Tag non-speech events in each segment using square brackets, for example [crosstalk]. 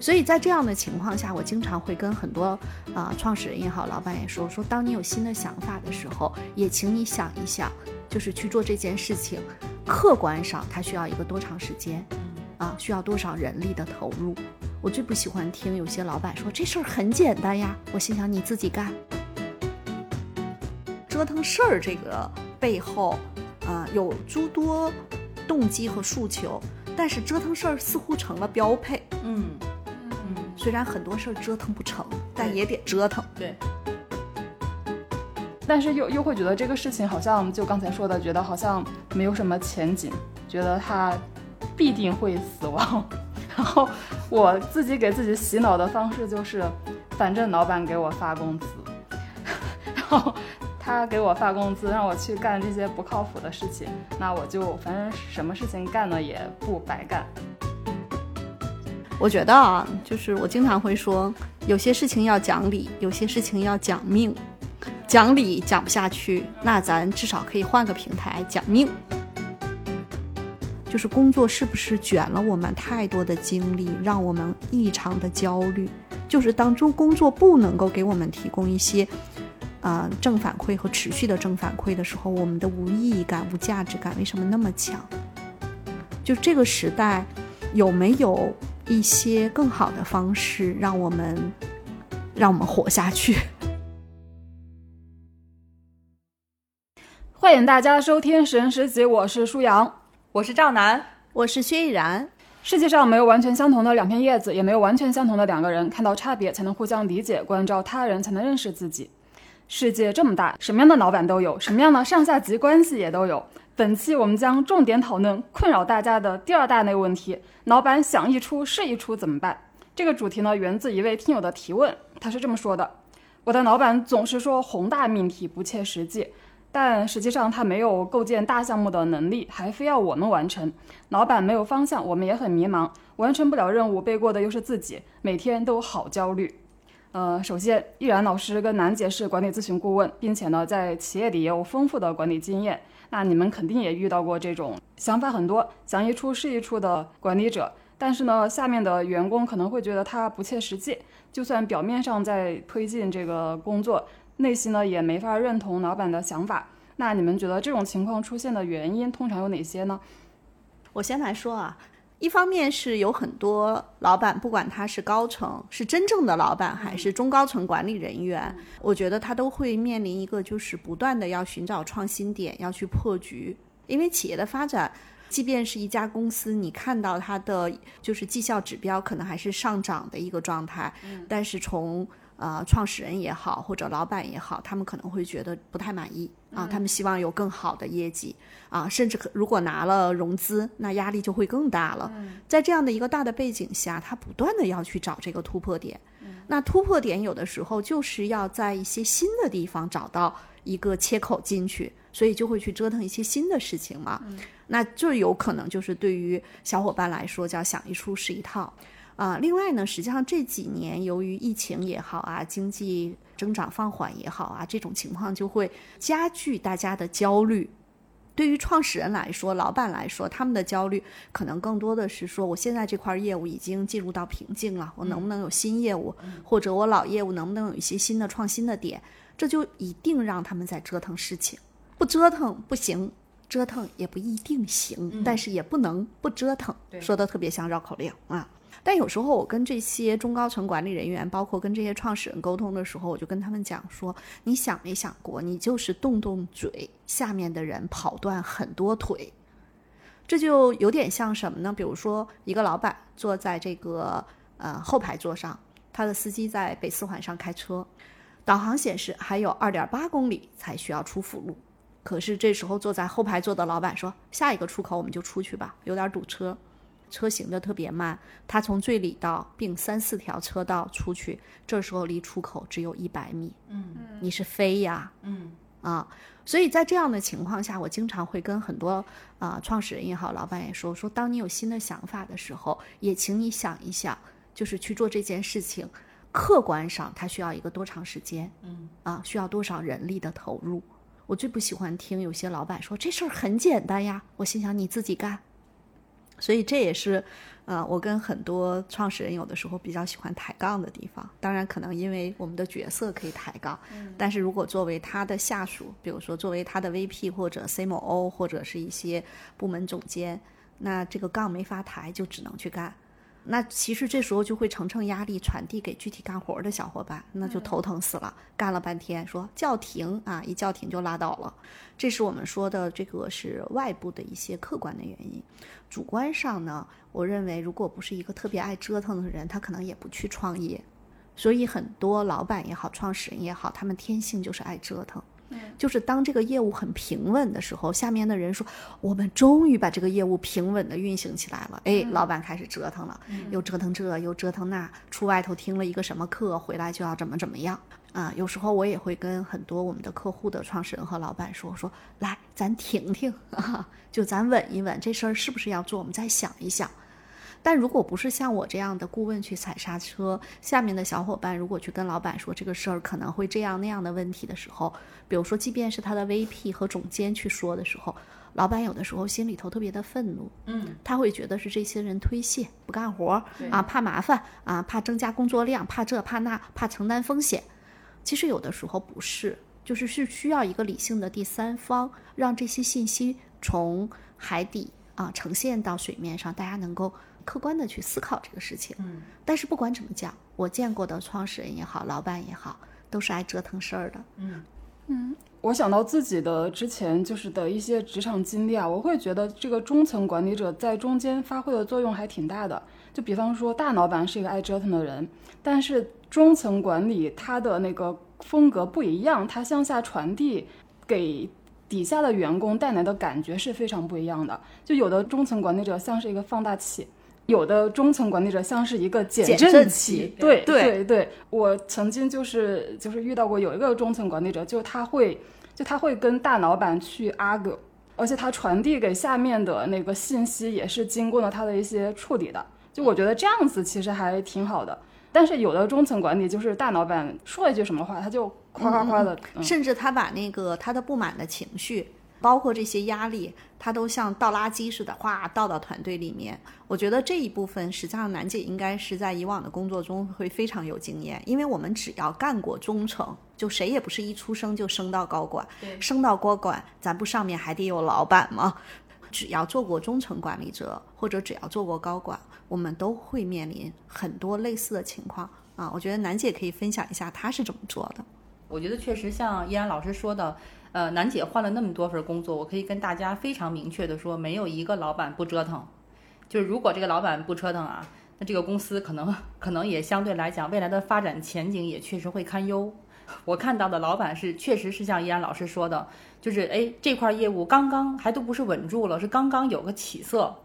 所以在这样的情况下，我经常会跟很多啊、创始人也好，老板也说说，当你有新的想法的时候，也请你想一想，就是去做这件事情，客观上它需要一个多长时间，啊，需要多少人力的投入。我最不喜欢听有些老板说这事儿很简单呀，我心想你自己干。折腾事儿这个背后，啊、有诸多动机和诉求，但是折腾事儿似乎成了标配。嗯虽然很多事儿折腾不成，但也得折腾。对，但是又又会觉得这个事情好像就刚才说的，觉得好像没有什么前景，觉得它必定会死亡。[laughs] 然后我自己给自己洗脑的方式就是，反正老板给我发工资，[laughs] 然后他给我发工资，让我去干这些不靠谱的事情，那我就反正什么事情干了也不白干。我觉得啊，就是我经常会说，有些事情要讲理，有些事情要讲命。讲理讲不下去，那咱至少可以换个平台讲命。就是工作是不是卷了我们太多的精力，让我们异常的焦虑？就是当中工作不能够给我们提供一些，呃正反馈和持续的正反馈的时候，我们的无意义感、无价值感为什么那么强？就这个时代，有没有一些更好的方式让我们让我们活下去？[laughs] 欢迎大家收听《神十集》，我是舒阳。我是赵楠，我是薛逸然。世界上没有完全相同的两片叶子，也没有完全相同的两个人。看到差别，才能互相理解；关照他人，才能认识自己。世界这么大，什么样的老板都有，什么样的上下级关系也都有。本期我们将重点讨论困扰大家的第二大类问题：老板想一出是一出怎么办？这个主题呢，源自一位听友的提问，他是这么说的：我的老板总是说宏大命题不切实际。但实际上他没有构建大项目的能力，还非要我们完成。老板没有方向，我们也很迷茫，完成不了任务，背锅的又是自己，每天都好焦虑。呃，首先，易然老师跟楠姐是管理咨询顾问，并且呢，在企业里也有丰富的管理经验。那你们肯定也遇到过这种想法很多、想一出是一出的管理者，但是呢，下面的员工可能会觉得他不切实际，就算表面上在推进这个工作。内心呢也没法认同老板的想法，那你们觉得这种情况出现的原因通常有哪些呢？我先来说啊，一方面是有很多老板，不管他是高层，是真正的老板，还是中高层管理人员，我觉得他都会面临一个就是不断的要寻找创新点，要去破局，因为企业的发展。即便是一家公司，你看到它的就是绩效指标可能还是上涨的一个状态，但是从呃，创始人也好，或者老板也好，他们可能会觉得不太满意啊，他们希望有更好的业绩啊，甚至如果拿了融资，那压力就会更大了。在这样的一个大的背景下，他不断的要去找这个突破点。那突破点有的时候就是要在一些新的地方找到一个切口进去，所以就会去折腾一些新的事情嘛。那这有可能就是对于小伙伴来说叫想一出是一套。啊，另外呢，实际上这几年由于疫情也好啊，经济增长放缓也好啊，这种情况就会加剧大家的焦虑。对于创始人来说，老板来说，他们的焦虑可能更多的是说，我现在这块业务已经进入到瓶颈了，我能不能有新业务，或者我老业务能不能有一些新的创新的点？这就一定让他们在折腾事情，不折腾不行，折腾也不一定行，但是也不能不折腾。说的特别像绕口令啊。但有时候我跟这些中高层管理人员，包括跟这些创始人沟通的时候，我就跟他们讲说：你想没想过，你就是动动嘴，下面的人跑断很多腿。这就有点像什么呢？比如说，一个老板坐在这个呃后排座上，他的司机在北四环上开车，导航显示还有二点八公里才需要出辅路。可是这时候坐在后排座的老板说：下一个出口我们就出去吧，有点堵车。车行的特别慢，他从最里道并三四条车道出去，这时候离出口只有一百米。嗯你是飞呀，嗯啊，所以在这样的情况下，我经常会跟很多啊、创始人也好，老板也说说，当你有新的想法的时候，也请你想一想，就是去做这件事情，客观上它需要一个多长时间，嗯啊，需要多少人力的投入。我最不喜欢听有些老板说这事儿很简单呀，我心想你自己干。所以这也是，呃，我跟很多创始人有的时候比较喜欢抬杠的地方，当然可能因为我们的角色可以抬杠，但是如果作为他的下属，比如说作为他的 VP 或者 CMO 或者是一些部门总监，那这个杠没法抬，就只能去干。那其实这时候就会层层压力传递给具体干活的小伙伴，那就头疼死了。干了半天说叫停啊，一叫停就拉倒了。这是我们说的这个是外部的一些客观的原因。主观上呢，我认为如果不是一个特别爱折腾的人，他可能也不去创业。所以很多老板也好，创始人也好，他们天性就是爱折腾。就是当这个业务很平稳的时候，下面的人说：“我们终于把这个业务平稳的运行起来了。”哎，老板开始折腾了，又折腾这，又折腾那，出外头听了一个什么课，回来就要怎么怎么样啊？有时候我也会跟很多我们的客户的创始人和老板说：“说来，咱停停，[laughs] 就咱稳一稳，这事儿是不是要做？我们再想一想。”但如果不是像我这样的顾问去踩刹车，下面的小伙伴如果去跟老板说这个事儿可能会这样那样的问题的时候，比如说，即便是他的 VP 和总监去说的时候，老板有的时候心里头特别的愤怒，嗯，他会觉得是这些人推卸不干活啊，怕麻烦啊，怕增加工作量，怕这怕那，怕承担风险。其实有的时候不是，就是是需要一个理性的第三方，让这些信息从海底啊呈现到水面上，大家能够。客观的去思考这个事情，嗯，但是不管怎么讲，我见过的创始人也好，老板也好，都是爱折腾事儿的，嗯嗯。我想到自己的之前就是的一些职场经历啊，我会觉得这个中层管理者在中间发挥的作用还挺大的。就比方说，大老板是一个爱折腾的人，但是中层管理他的那个风格不一样，他向下传递给底下的员工带来的感觉是非常不一样的。就有的中层管理者像是一个放大器。有的中层管理者像是一个减震器，对对对，我曾经就是就是遇到过有一个中层管理者，就他会就他会跟大老板去 argue，而且他传递给下面的那个信息也是经过了他的一些处理的，就我觉得这样子其实还挺好的。但是有的中层管理就是大老板说一句什么话，他就夸夸夸的，甚至他把那个他的不满的情绪。包括这些压力，它都像倒垃圾似的，哗倒到团队里面。我觉得这一部分，实际上楠姐应该是在以往的工作中会非常有经验，因为我们只要干过中层，就谁也不是一出生就升到高管，升到高管，咱不上面还得有老板吗？只要做过中层管理者，或者只要做过高管，我们都会面临很多类似的情况啊。我觉得楠姐可以分享一下她是怎么做的。我觉得确实像依然老师说的。呃，楠姐换了那么多份工作，我可以跟大家非常明确的说，没有一个老板不折腾。就是如果这个老板不折腾啊，那这个公司可能可能也相对来讲，未来的发展前景也确实会堪忧。我看到的老板是，确实是像依然老师说的，就是哎，这块业务刚刚还都不是稳住了，是刚刚有个起色，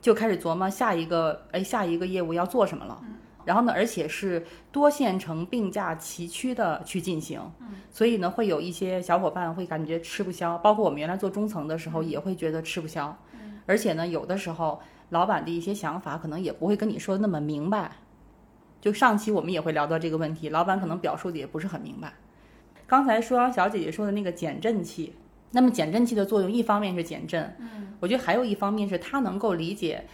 就开始琢磨下一个哎下一个业务要做什么了。然后呢，而且是多线程并驾齐驱的去进行，所以呢，会有一些小伙伴会感觉吃不消，包括我们原来做中层的时候也会觉得吃不消，而且呢，有的时候老板的一些想法可能也不会跟你说的那么明白。就上期我们也会聊到这个问题，老板可能表述的也不是很明白。刚才舒阳小姐姐说的那个减震器，那么减震器的作用一方面是减震，嗯，我觉得还有一方面是它能够理解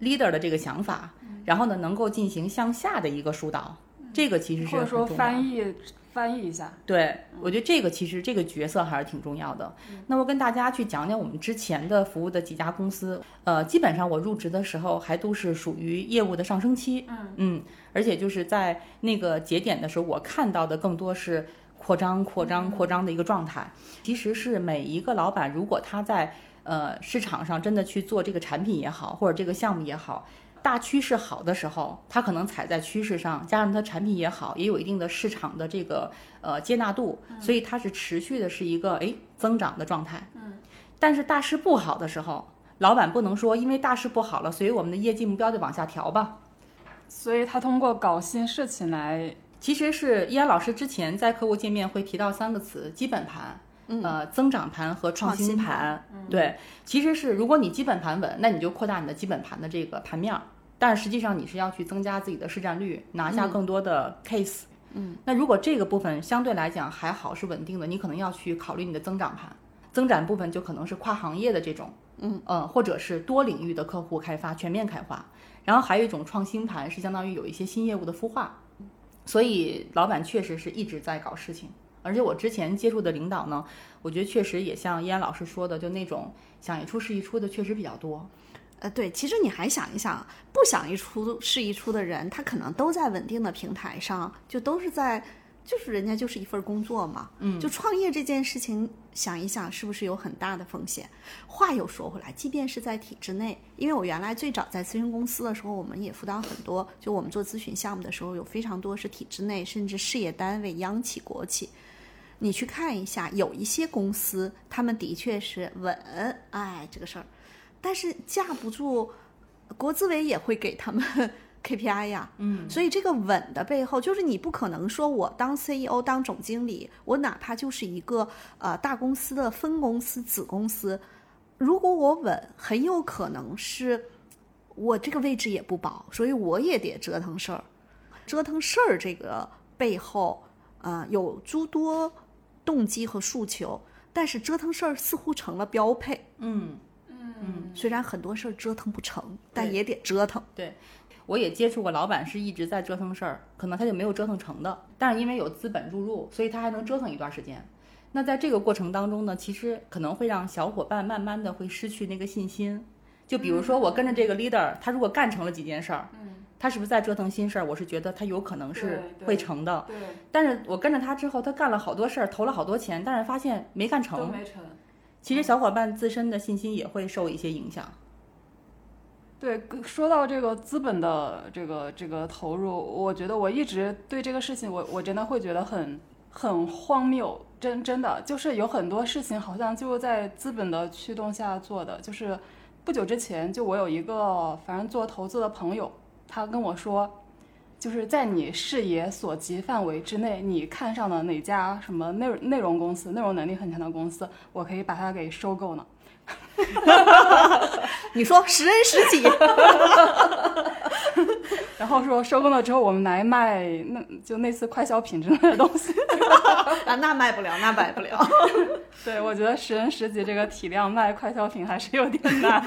leader 的这个想法。然后呢，能够进行向下的一个疏导，这个其实是或者说翻译翻译一下。对，我觉得这个其实这个角色还是挺重要的。那我跟大家去讲讲我们之前的服务的几家公司，呃，基本上我入职的时候还都是属于业务的上升期，嗯嗯，而且就是在那个节点的时候，我看到的更多是扩张、扩张、扩张的一个状态。其实是每一个老板，如果他在呃市场上真的去做这个产品也好，或者这个项目也好。大趋势好的时候，它可能踩在趋势上，加上它产品也好，也有一定的市场的这个呃接纳度，所以它是持续的是一个哎增长的状态。嗯，但是大势不好的时候，老板不能说因为大势不好了，所以我们的业绩目标就往下调吧。所以他通过搞新事情来，其实是依安老师之前在客户界面会提到三个词：基本盘、呃增长盘和创新盘。对，其实是如果你基本盘稳，那你就扩大你的基本盘的这个盘面。但是实际上你是要去增加自己的市占率，拿下更多的 case。嗯，那如果这个部分相对来讲还好是稳定的，你可能要去考虑你的增长盘。增长部分就可能是跨行业的这种，嗯呃，或者是多领域的客户开发，全面开发。然后还有一种创新盘，是相当于有一些新业务的孵化。所以老板确实是一直在搞事情，而且我之前接触的领导呢，我觉得确实也像依安老师说的，就那种想一出是一出的，确实比较多。呃，对，其实你还想一想，不想一出是一出的人，他可能都在稳定的平台上，就都是在，就是人家就是一份工作嘛。嗯，就创业这件事情，想一想是不是有很大的风险？话又说回来，即便是在体制内，因为我原来最早在咨询公司的时候，我们也辅导很多，就我们做咨询项目的时候，有非常多是体制内，甚至事业单位、央企、国企。你去看一下，有一些公司，他们的确是稳，哎，这个事儿。但是架不住，国资委也会给他们 [laughs] KPI 呀，嗯，所以这个稳的背后，就是你不可能说我当 CEO 当总经理，我哪怕就是一个呃大公司的分公司子公司，如果我稳，很有可能是我这个位置也不保，所以我也得折腾事儿，折腾事儿这个背后，呃，有诸多动机和诉求，但是折腾事儿似乎成了标配，嗯。嗯，虽然很多事儿折腾不成，但也得折腾。对，我也接触过老板是一直在折腾事儿，可能他就没有折腾成的，但是因为有资本注入，所以他还能折腾一段时间。那在这个过程当中呢，其实可能会让小伙伴慢慢的会失去那个信心。就比如说我跟着这个 leader，他如果干成了几件事儿，嗯，他是不是在折腾新事儿？我是觉得他有可能是会成的。对。但是我跟着他之后，他干了好多事儿，投了好多钱，但是发现没干成。没成。其实小伙伴自身的信心也会受一些影响。对，说到这个资本的这个这个投入，我觉得我一直对这个事情，我我真的会觉得很很荒谬。真真的就是有很多事情好像就在资本的驱动下做的。就是不久之前，就我有一个反正做投资的朋友，他跟我说。就是在你视野所及范围之内，你看上的哪家什么内内容公司，内容能力很强的公司，我可以把它给收购呢？[laughs] 你说十人十己，[laughs] 然后说收购了之后，我们来卖，那就类似快消品之类的东西 [laughs] 啊，那卖不了，那卖不了。对，我觉得十人十己这个体量卖快消品还是有点难。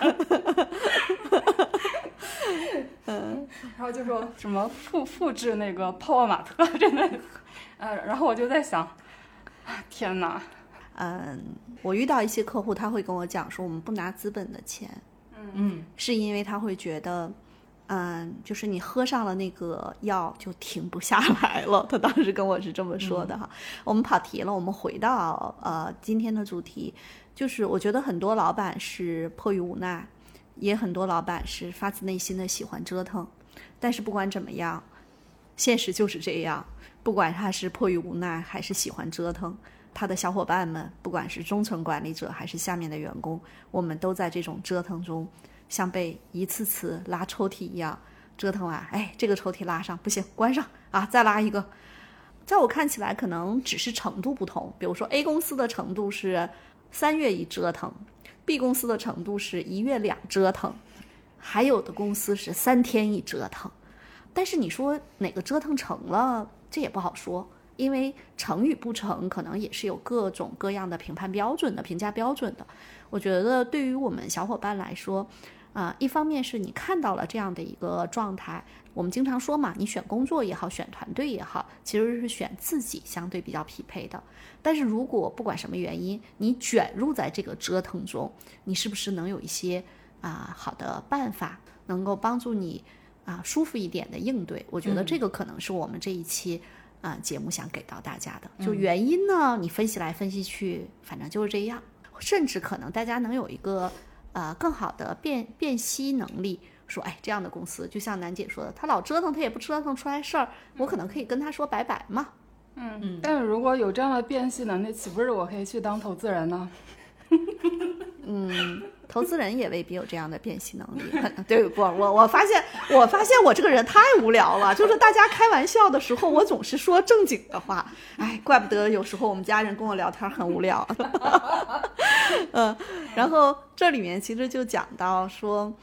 嗯，[laughs] 然后就说什么复复制那个泡泡玛特 [laughs] 真的，呃，然后我就在想，天哪，嗯，我遇到一些客户，他会跟我讲说，我们不拿资本的钱，嗯。嗯，是因为他会觉得，嗯，就是你喝上了那个药就停不下来了。[laughs] 他当时跟我是这么说的哈。我们跑题了，我们回到呃今天的主题，就是我觉得很多老板是迫于无奈。也很多老板是发自内心的喜欢折腾，但是不管怎么样，现实就是这样。不管他是迫于无奈还是喜欢折腾，他的小伙伴们，不管是中层管理者还是下面的员工，我们都在这种折腾中，像被一次次拉抽屉一样折腾完。哎，这个抽屉拉上不行，关上啊，再拉一个。在我看起来，可能只是程度不同。比如说 A 公司的程度是三月一折腾。B 公司的程度是一月两折腾，还有的公司是三天一折腾，但是你说哪个折腾成了，这也不好说，因为成与不成，可能也是有各种各样的评判标准的、评价标准的。我觉得对于我们小伙伴来说，啊，一方面是你看到了这样的一个状态。我们经常说嘛，你选工作也好，选团队也好，其实是选自己相对比较匹配的。但是如果不管什么原因，你卷入在这个折腾中，你是不是能有一些啊好的办法，能够帮助你啊舒服一点的应对？我觉得这个可能是我们这一期啊节目想给到大家的。就原因呢，你分析来分析去，反正就是这样。甚至可能大家能有一个呃更好的辨辨析能力。说，哎，这样的公司就像楠姐说的，他老折腾，他也不折腾出来事儿，我可能可以跟他说拜拜嘛。嗯嗯。但是如果有这样的辨析能力，岂不是我可以去当投资人呢？[laughs] 嗯，投资人也未必有这样的辨析能力。[laughs] 对不？我我发现，我发现我这个人太无聊了。就是大家开玩笑的时候，我总是说正经的话。哎，怪不得有时候我们家人跟我聊天很无聊。[laughs] 嗯，然后这里面其实就讲到说。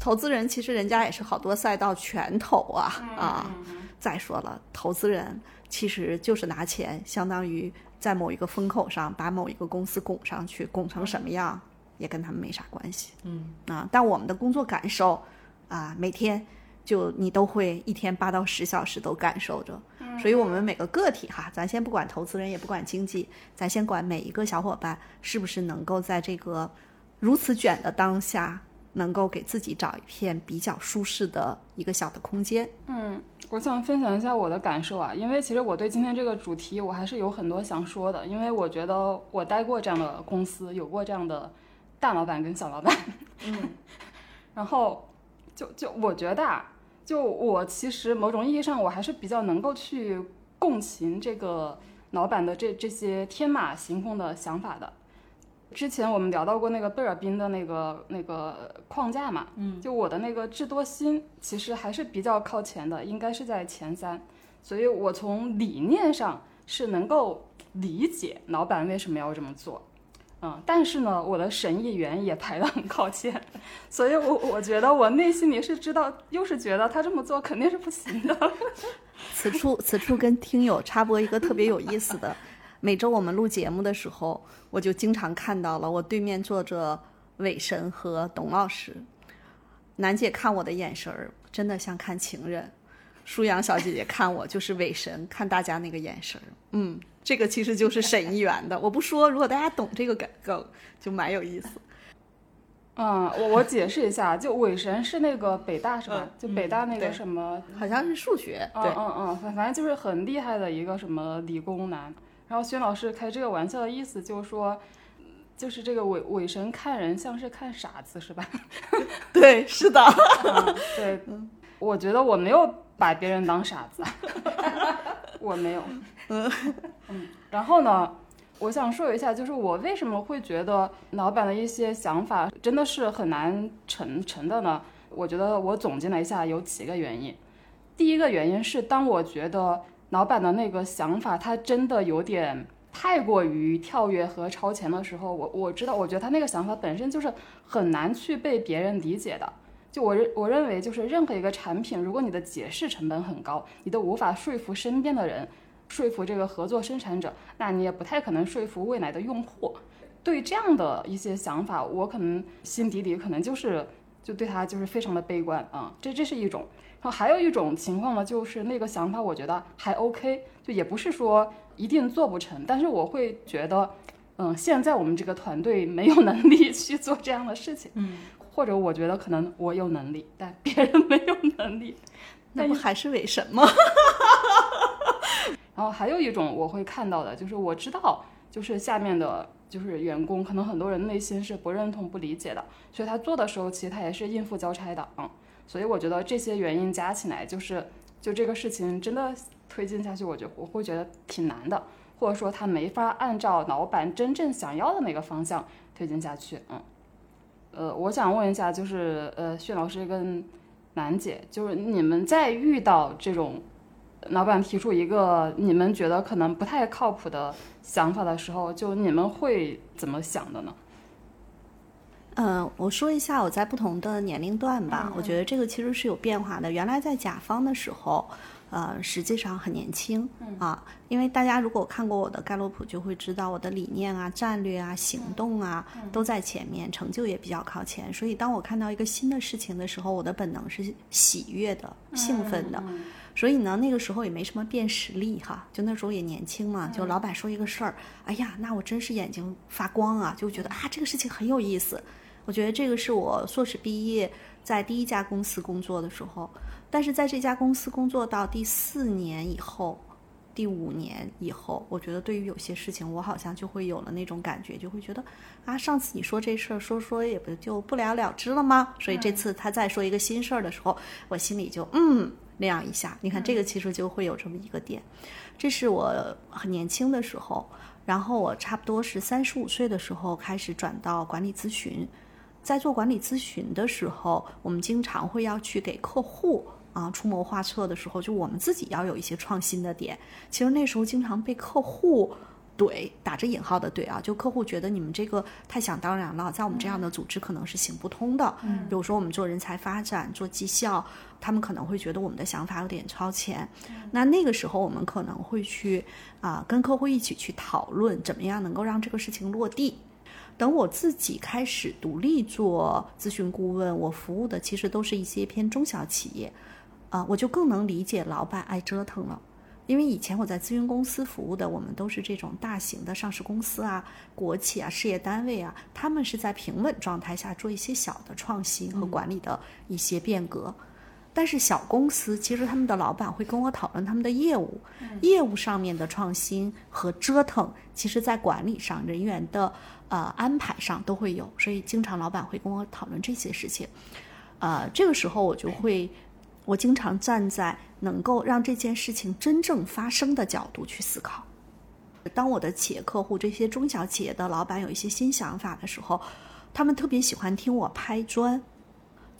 投资人其实人家也是好多赛道全投啊啊！再说了，投资人其实就是拿钱，相当于在某一个风口上把某一个公司拱上去，拱成什么样，也跟他们没啥关系。嗯啊，但我们的工作感受啊，每天就你都会一天八到十小时都感受着。所以，我们每个个体哈，咱先不管投资人，也不管经济，咱先管每一个小伙伴是不是能够在这个如此卷的当下，能够给自己找一片比较舒适的一个小的空间。嗯，我想分享一下我的感受啊，因为其实我对今天这个主题我还是有很多想说的，因为我觉得我待过这样的公司，有过这样的大老板跟小老板，嗯，[laughs] 然后就就我觉得啊，就我其实某种意义上我还是比较能够去共情这个老板的这这些天马行空的想法的。之前我们聊到过那个贝尔宾的那个那个框架嘛，嗯，就我的那个智多星其实还是比较靠前的，应该是在前三，所以我从理念上是能够理解老板为什么要这么做，嗯，但是呢，我的审议员也排得很靠前，所以我我觉得我内心里是知道，又是觉得他这么做肯定是不行的。[laughs] 此处此处跟听友插播一个特别有意思的，每周我们录节目的时候，我就经常看到了我对面坐着伟神和董老师，楠姐看我的眼神儿真的像看情人，舒阳小姐姐看我就是伟神看大家那个眼神儿，嗯，这个其实就是审议员的，我不说，如果大家懂这个梗梗，就蛮有意思。嗯，我我解释一下，就伪神是那个北大是吧？就北大那个什么，好像是数学，嗯对，嗯嗯，反反正就是很厉害的一个什么理工男。然后薛老师开这个玩笑的意思就是说，就是这个伪伪神看人像是看傻子是吧？[laughs] 对，是的，嗯，对，我觉得我没有把别人当傻子，[laughs] 我没有。嗯，然后呢，我想说一下，就是我为什么会觉得老板的一些想法真的是很难成成的呢？我觉得我总结了一下，有几个原因。第一个原因是，当我觉得老板的那个想法，他真的有点太过于跳跃和超前的时候，我我知道，我觉得他那个想法本身就是很难去被别人理解的。就我认我认为，就是任何一个产品，如果你的解释成本很高，你都无法说服身边的人，说服这个合作生产者，那你也不太可能说服未来的用户。对这样的一些想法，我可能心底里可能就是就对他就是非常的悲观啊、这这是一种。然后还有一种情况呢，就是那个想法我觉得还 OK，就也不是说一定做不成，但是我会觉得，嗯，现在我们这个团队没有能力去做这样的事情，嗯，或者我觉得可能我有能力，但别人没有能力。那不还是伪神吗？然后还有一种我会看到的，就是我知道，就是下面的就是员工，可能很多人内心是不认同、不理解的，所以他做的时候，其实他也是应付交差的，嗯，所以我觉得这些原因加起来，就是就这个事情真的推进下去，我觉我会觉得挺难的，或者说他没法按照老板真正想要的那个方向推进下去，嗯，呃，我想问一下，就是呃，薛老师跟楠姐，就是你们在遇到这种老板提出一个你们觉得可能不太靠谱的想法的时候，就你们会怎么想的呢？嗯，我说一下我在不同的年龄段吧，我觉得这个其实是有变化的。原来在甲方的时候，呃，实际上很年轻、啊，因为大家如果看过我的盖洛普，就会知道我的理念啊、战略啊、行动啊都在前面，成就也比较靠前。所以当我看到一个新的事情的时候，我的本能是喜悦的、兴奋的。所以呢，那个时候也没什么辨识力哈，就那时候也年轻嘛，就老板说一个事儿，哎呀，那我真是眼睛发光啊，就觉得啊这个事情很有意思。我觉得这个是我硕士毕业在第一家公司工作的时候，但是在这家公司工作到第四年以后，第五年以后，我觉得对于有些事情，我好像就会有了那种感觉，就会觉得啊，上次你说这事儿说说也不就不了了之了吗？所以这次他再说一个新事儿的时候，我心里就嗯那样一下。你看这个其实就会有这么一个点，这是我很年轻的时候，然后我差不多是三十五岁的时候开始转到管理咨询。在做管理咨询的时候，我们经常会要去给客户啊出谋划策的时候，就我们自己要有一些创新的点。其实那时候经常被客户怼，打着引号的怼啊，就客户觉得你们这个太想当然了，在我们这样的组织可能是行不通的。嗯，比如说我们做人才发展、做绩效，他们可能会觉得我们的想法有点超前。那那个时候我们可能会去啊跟客户一起去讨论，怎么样能够让这个事情落地。等我自己开始独立做咨询顾问，我服务的其实都是一些偏中小企业，啊、我就更能理解老板爱折腾了。因为以前我在咨询公司服务的，我们都是这种大型的上市公司啊、国企啊、事业单位啊，他们是在平稳状态下做一些小的创新和管理的一些变革。但是小公司其实他们的老板会跟我讨论他们的业务，业务上面的创新和折腾，其实在管理上、人员的呃安排上都会有，所以经常老板会跟我讨论这些事情。呃，这个时候我就会，我经常站在能够让这件事情真正发生的角度去思考。当我的企业客户这些中小企业的老板有一些新想法的时候，他们特别喜欢听我拍砖。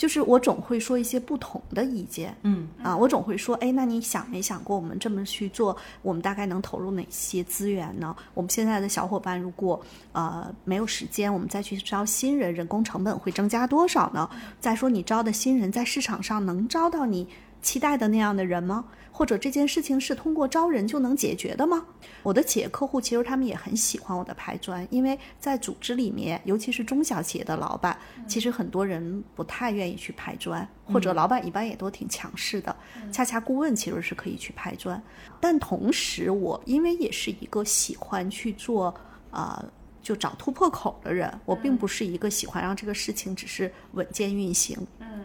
就是我总会说一些不同的意见，嗯啊，我总会说，哎，那你想没想过我们这么去做，我们大概能投入哪些资源呢？我们现在的小伙伴如果呃没有时间，我们再去招新人，人工成本会增加多少呢？再说你招的新人在市场上能招到你期待的那样的人吗？或者这件事情是通过招人就能解决的吗？我的企业客户其实他们也很喜欢我的拍砖，因为在组织里面，尤其是中小企业的老板，其实很多人不太愿意去拍砖，或者老板一般也都挺强势的。恰恰顾问其实是可以去拍砖，但同时我因为也是一个喜欢去做呃。就找突破口的人，我并不是一个喜欢让这个事情只是稳健运行，嗯，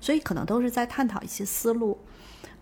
所以可能都是在探讨一些思路。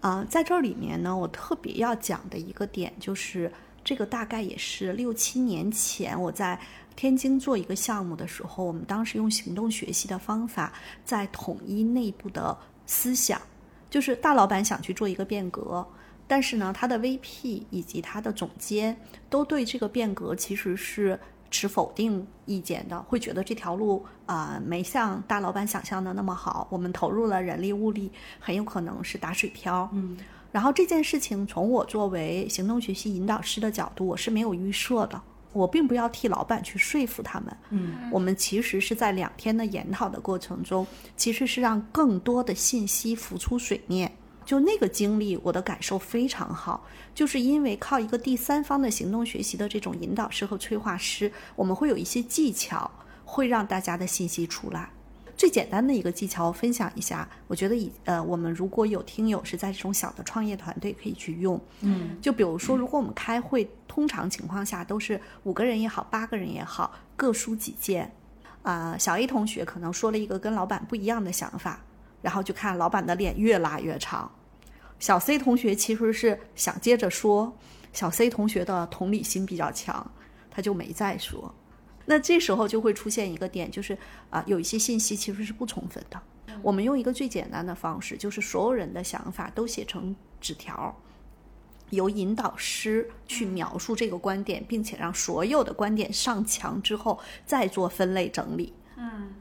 啊、在这里面呢，我特别要讲的一个点就是，这个大概也是六七年前我在天津做一个项目的时候，我们当时用行动学习的方法，在统一内部的思想，就是大老板想去做一个变革。但是呢，他的 VP 以及他的总监都对这个变革其实是持否定意见的，会觉得这条路啊、没像大老板想象的那么好。我们投入了人力物力，很有可能是打水漂。嗯，然后这件事情从我作为行动学习引导师的角度，我是没有预设的。我并不要替老板去说服他们，嗯，我们其实是在两天的研讨的过程中，其实是让更多的信息浮出水面。就那个经历，我的感受非常好，就是因为靠一个第三方的行动学习的这种引导师和催化师，我们会有一些技巧，会让大家的信息出来。最简单的一个技巧，我分享一下。我觉得以呃，我们如果有听友是在这种小的创业团队，可以去用。嗯，就比如说，如果我们开会，通常情况下都是五个人也好，八个人也好，各抒己见。啊、小 A 同学可能说了一个跟老板不一样的想法，然后就看老板的脸越拉越长。小 C 同学其实是想接着说，小 C 同学的同理心比较强，他就没再说。那这时候就会出现一个点，就是啊、有一些信息其实是不充分的。我们用一个最简单的方式，就是所有人的想法都写成纸条，由引导师去描述这个观点，并且让所有的观点上墙之后，再做分类整理。嗯，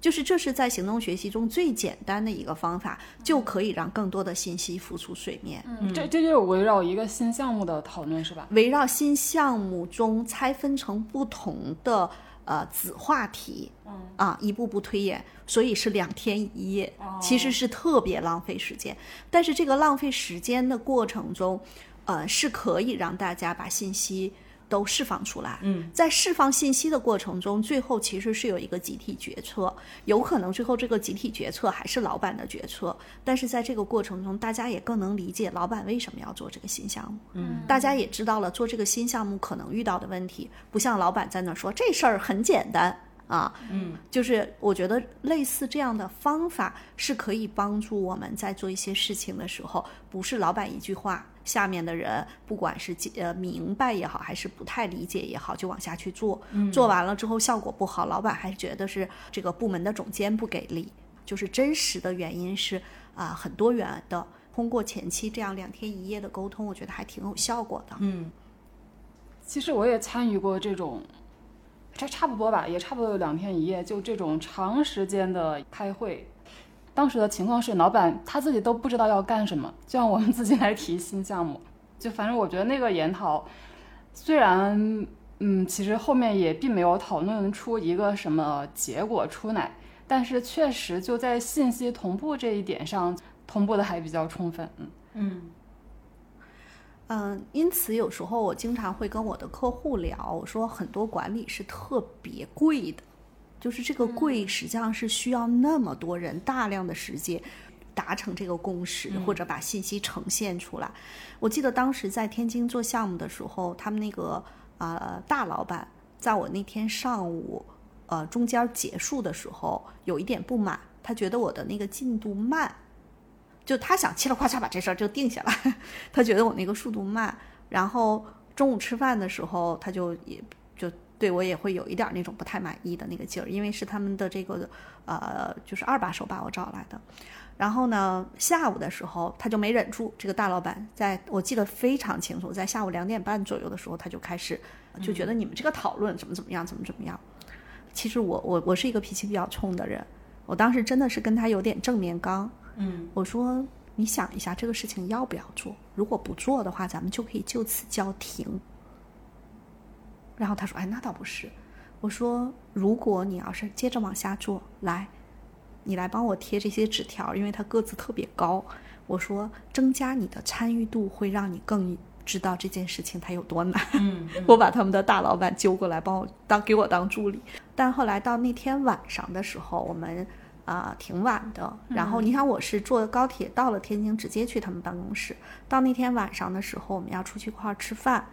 就是这是在行动学习中最简单的一个方法，就可以让更多的信息浮出水面。嗯，这这就是围绕一个新项目的讨论是吧？围绕新项目中拆分成不同的呃子话题，嗯啊，一步步推演，所以是两天一夜，其实是特别浪费时间。但是这个浪费时间的过程中，呃，是可以让大家把信息都释放出来。嗯，在释放信息的过程中，最后其实是有一个集体决策，有可能最后这个集体决策还是老板的决策，但是在这个过程中，大家也更能理解老板为什么要做这个新项目。嗯，大家也知道了做这个新项目可能遇到的问题，不像老板在那儿说这事儿很简单啊。嗯，就是我觉得类似这样的方法是可以帮助我们在做一些事情的时候，不是老板一句话，下面的人不管是呃明白也好，还是不太理解也好，就往下去做。做完了之后效果不好，老板还觉得是这个部门的总监不给力。就是真实的原因是啊、很多元的。通过前期这样两天一夜的沟通，我觉得还挺有效果的。嗯，其实我也参与过这种，这差不多吧，也差不多有两天一夜，就这种长时间的开会。当时的情况是，老板他自己都不知道要干什么，就让我们自己来提新项目。就反正我觉得那个研讨，虽然嗯，其实后面也并没有讨论出一个什么结果出来，但是确实就在信息同步这一点上，同步的还比较充分。嗯嗯，嗯，因此有时候我经常会跟我的客户聊，我说很多管理是特别贵的，就是这个贵实际上是需要那么多人大量的时间达成这个共识，或者把信息呈现出来。我记得当时在天津做项目的时候，他们那个呃大老板在我那天上午呃中间结束的时候有一点不满，他觉得我的那个进度慢。就他想嘁哩呱嚓把这事儿就定下来，[laughs] 他觉得我那个速度慢，然后中午吃饭的时候，他就也就对我也会有一点那种不太满意的那个劲儿，因为是他们的这个呃就是二把手把我找来的。然后呢，下午的时候他就没忍住，这个大老板在我记得非常清楚，在下午两点半左右的时候，他就开始就觉得你们这个讨论怎么怎么样，怎么怎么样。其实我我我是一个脾气比较冲的人，我当时真的是跟他有点正面刚。嗯，我说你想一下这个事情要不要做？如果不做的话，咱们就可以就此叫停。然后他说：“哎，那倒不是。”我说：“如果你要是接着往下做，来，你来帮我贴这些纸条，因为他个子特别高。我说增加你的参与度会让你更知道这件事情它有多难。嗯，[laughs] 我把他们的大老板揪过来帮我当给我当助理。但后来到那天晚上的时候，我们。啊，挺晚的。然后你想，我是坐高铁到了天津，直接去他们办公室。到那天晚上的时候，我们要出去一块儿吃饭。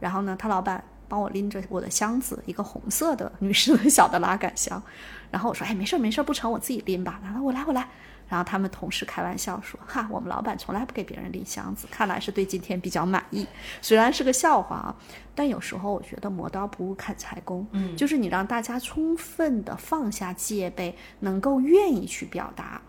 然后呢，他老板帮我拎着我的箱子，一个红色的女士的小的拉杆箱。然后我说：“哎，没事儿，没事儿，不成，我自己拎吧。”然后我来，我来。然后他们同事开玩笑说：“哈，我们老板从来不给别人拎箱子，看来是对今天比较满意。虽然是个笑话啊，但有时候我觉得磨刀不误砍柴工，嗯，就是你让大家充分的放下戒备，能够愿意去表达，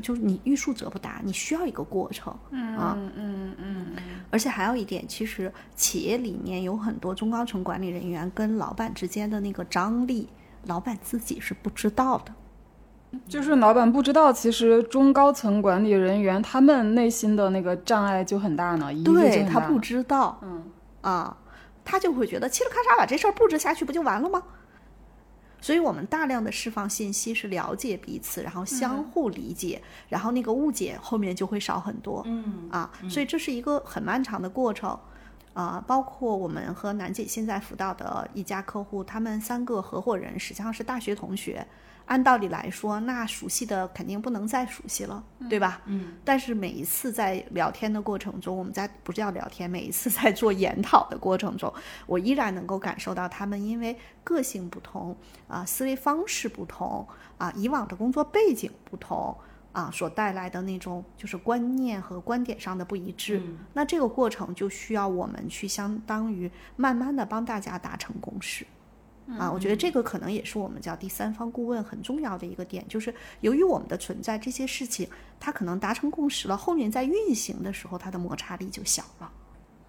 就是你欲速则不达，你需要一个过程，嗯啊，嗯嗯嗯，而且还有一点，其实企业里面有很多中高层管理人员跟老板之间的那个张力，老板自己是不知道的。就是老板不知道，其实中高层管理人员他们内心的那个障碍就很大呢，对他不知道，嗯啊，他就会觉得嘁哩咔嚓把这事儿布置下去不就完了吗？所以我们大量的释放信息是了解彼此，然后相互理解，然后那个误解后面就会少很多。嗯啊，所以这是一个很漫长的过程。啊，包括我们和楠姐现在辅导的一家客户，他们三个合伙人实际上是大学同学。按道理来说，那熟悉的肯定不能再熟悉了，对吧？嗯。但是每一次在聊天的过程中，我们在不叫聊天，每一次在做研讨的过程中，我依然能够感受到他们因为个性不同啊、思维方式不同啊、以往的工作背景不同啊，所带来的那种就是观念和观点上的不一致。嗯那这个过程就需要我们去相当于慢慢的帮大家达成共识。啊，我觉得这个可能也是我们叫第三方顾问很重要的一个点，就是由于我们的存在，这些事情它可能达成共识了，后面在运行的时候，它的摩擦力就小了。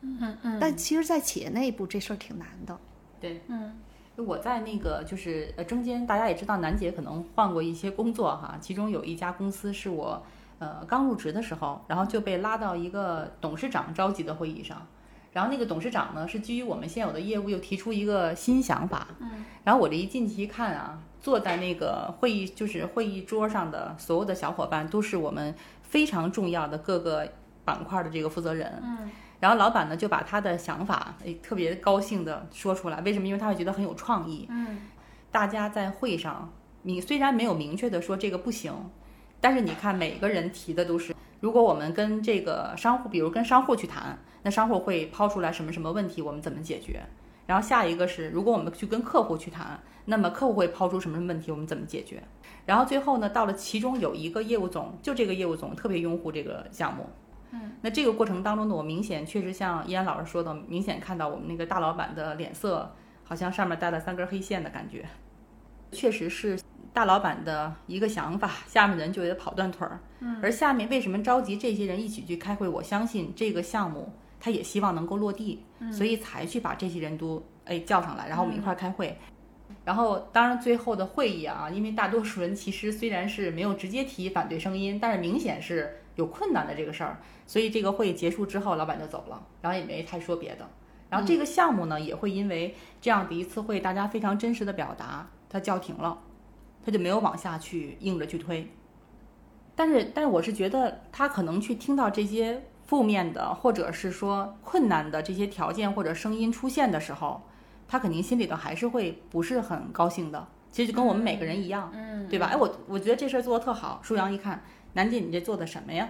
嗯嗯，但其实，在企业内部这事儿挺难的。对，嗯我在那个就是呃中间，大家也知道，楠姐可能换过一些工作哈，其中有一家公司是我呃刚入职的时候，然后就被拉到一个董事长召集的会议上。然后那个董事长呢，是基于我们现有的业务，又提出一个新想法。嗯，然后我这一进去一看啊，坐在那个会议就是会议桌上的所有的小伙伴，都是我们非常重要的各个板块的这个负责人。嗯，然后老板呢就把他的想法，诶，特别高兴的说出来。为什么？因为他会觉得很有创意。嗯，大家在会上，你虽然没有明确的说这个不行，但是你看每个人提的都是，如果我们跟这个商户，比如跟商户去谈，那商户会抛出来什么什么问题，我们怎么解决？然后下一个是，如果我们去跟客户去谈，那么客户会抛出什么问题，我们怎么解决？然后最后呢，到了其中有一个业务总，就这个业务总特别拥护这个项目。嗯，那这个过程当中呢，我明显确实像依然老师说的，明显看到我们那个大老板的脸色好像上面带了三根黑线的感觉，确实是大老板的一个想法，下面的人就得跑断腿儿。嗯，而下面为什么召集这些人一起去开会？我相信这个项目他也希望能够落地，所以才去把这些人都哎叫上来，然后我们一块儿开会。然后，当然最后的会议啊，因为大多数人其实虽然是没有直接提反对声音，但是明显是有困难的这个事儿，所以这个会议结束之后，老板就走了，然后也没太说别的。然后这个项目呢，也会因为这样的一次会，大家非常真实的表达，它叫停了，他就没有往下去硬着去推。但是，但是我是觉得他可能去听到这些负负面的或者是说困难的这些条件或者声音出现的时候，他肯定心里头还是会不是很高兴的。其实就跟我们每个人一样，嗯，对吧？哎，我我觉得这事儿做的特好，舒阳一看，楠姐你这做的什么呀？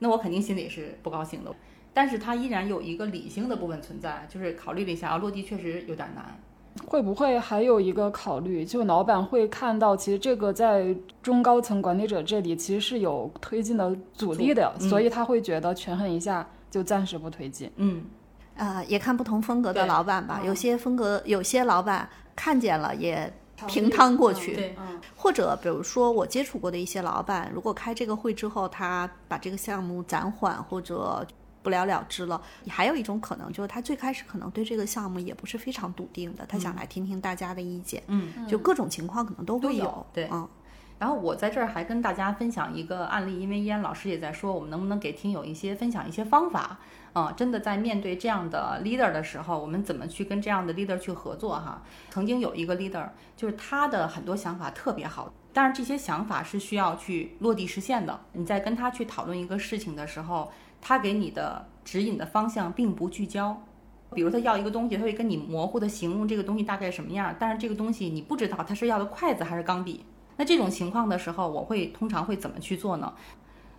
那我肯定心里是不高兴的。但是他依然有一个理性的部分存在，就是考虑了一下啊，落地确实有点难。会不会还有一个考虑，就老板会看到，其实这个在中高层管理者这里其实是有推进的阻力的，所以他会觉得权衡一下，就暂时不推进。嗯，呃，也看不同风格的老板吧，有些风格，有些老板看见了也。平摊过去，对，或者比如说我接触过的一些老板，如果开这个会之后，他把这个项目暂缓或者不了了之了，还有一种可能就是他最开始可能对这个项目也不是非常笃定的，他想来听听大家的意见，嗯，就各种情况可能都会有，对，嗯。然后我在这儿还跟大家分享一个案例，因为依安老师也在说，我们能不能给听友一些分享一些方法啊？真的在面对这样的 leader 的时候，我们怎么去跟这样的 leader 去合作哈？曾经有一个 leader，就是他的很多想法特别好，但是这些想法是需要去落地实现的。你在跟他去讨论一个事情的时候，他给你的指引的方向并不聚焦。比如他要一个东西，他会跟你模糊的形容这个东西大概什么样，但是这个东西你不知道他是要的筷子还是钢笔。那这种情况的时候，我会通常会怎么去做呢？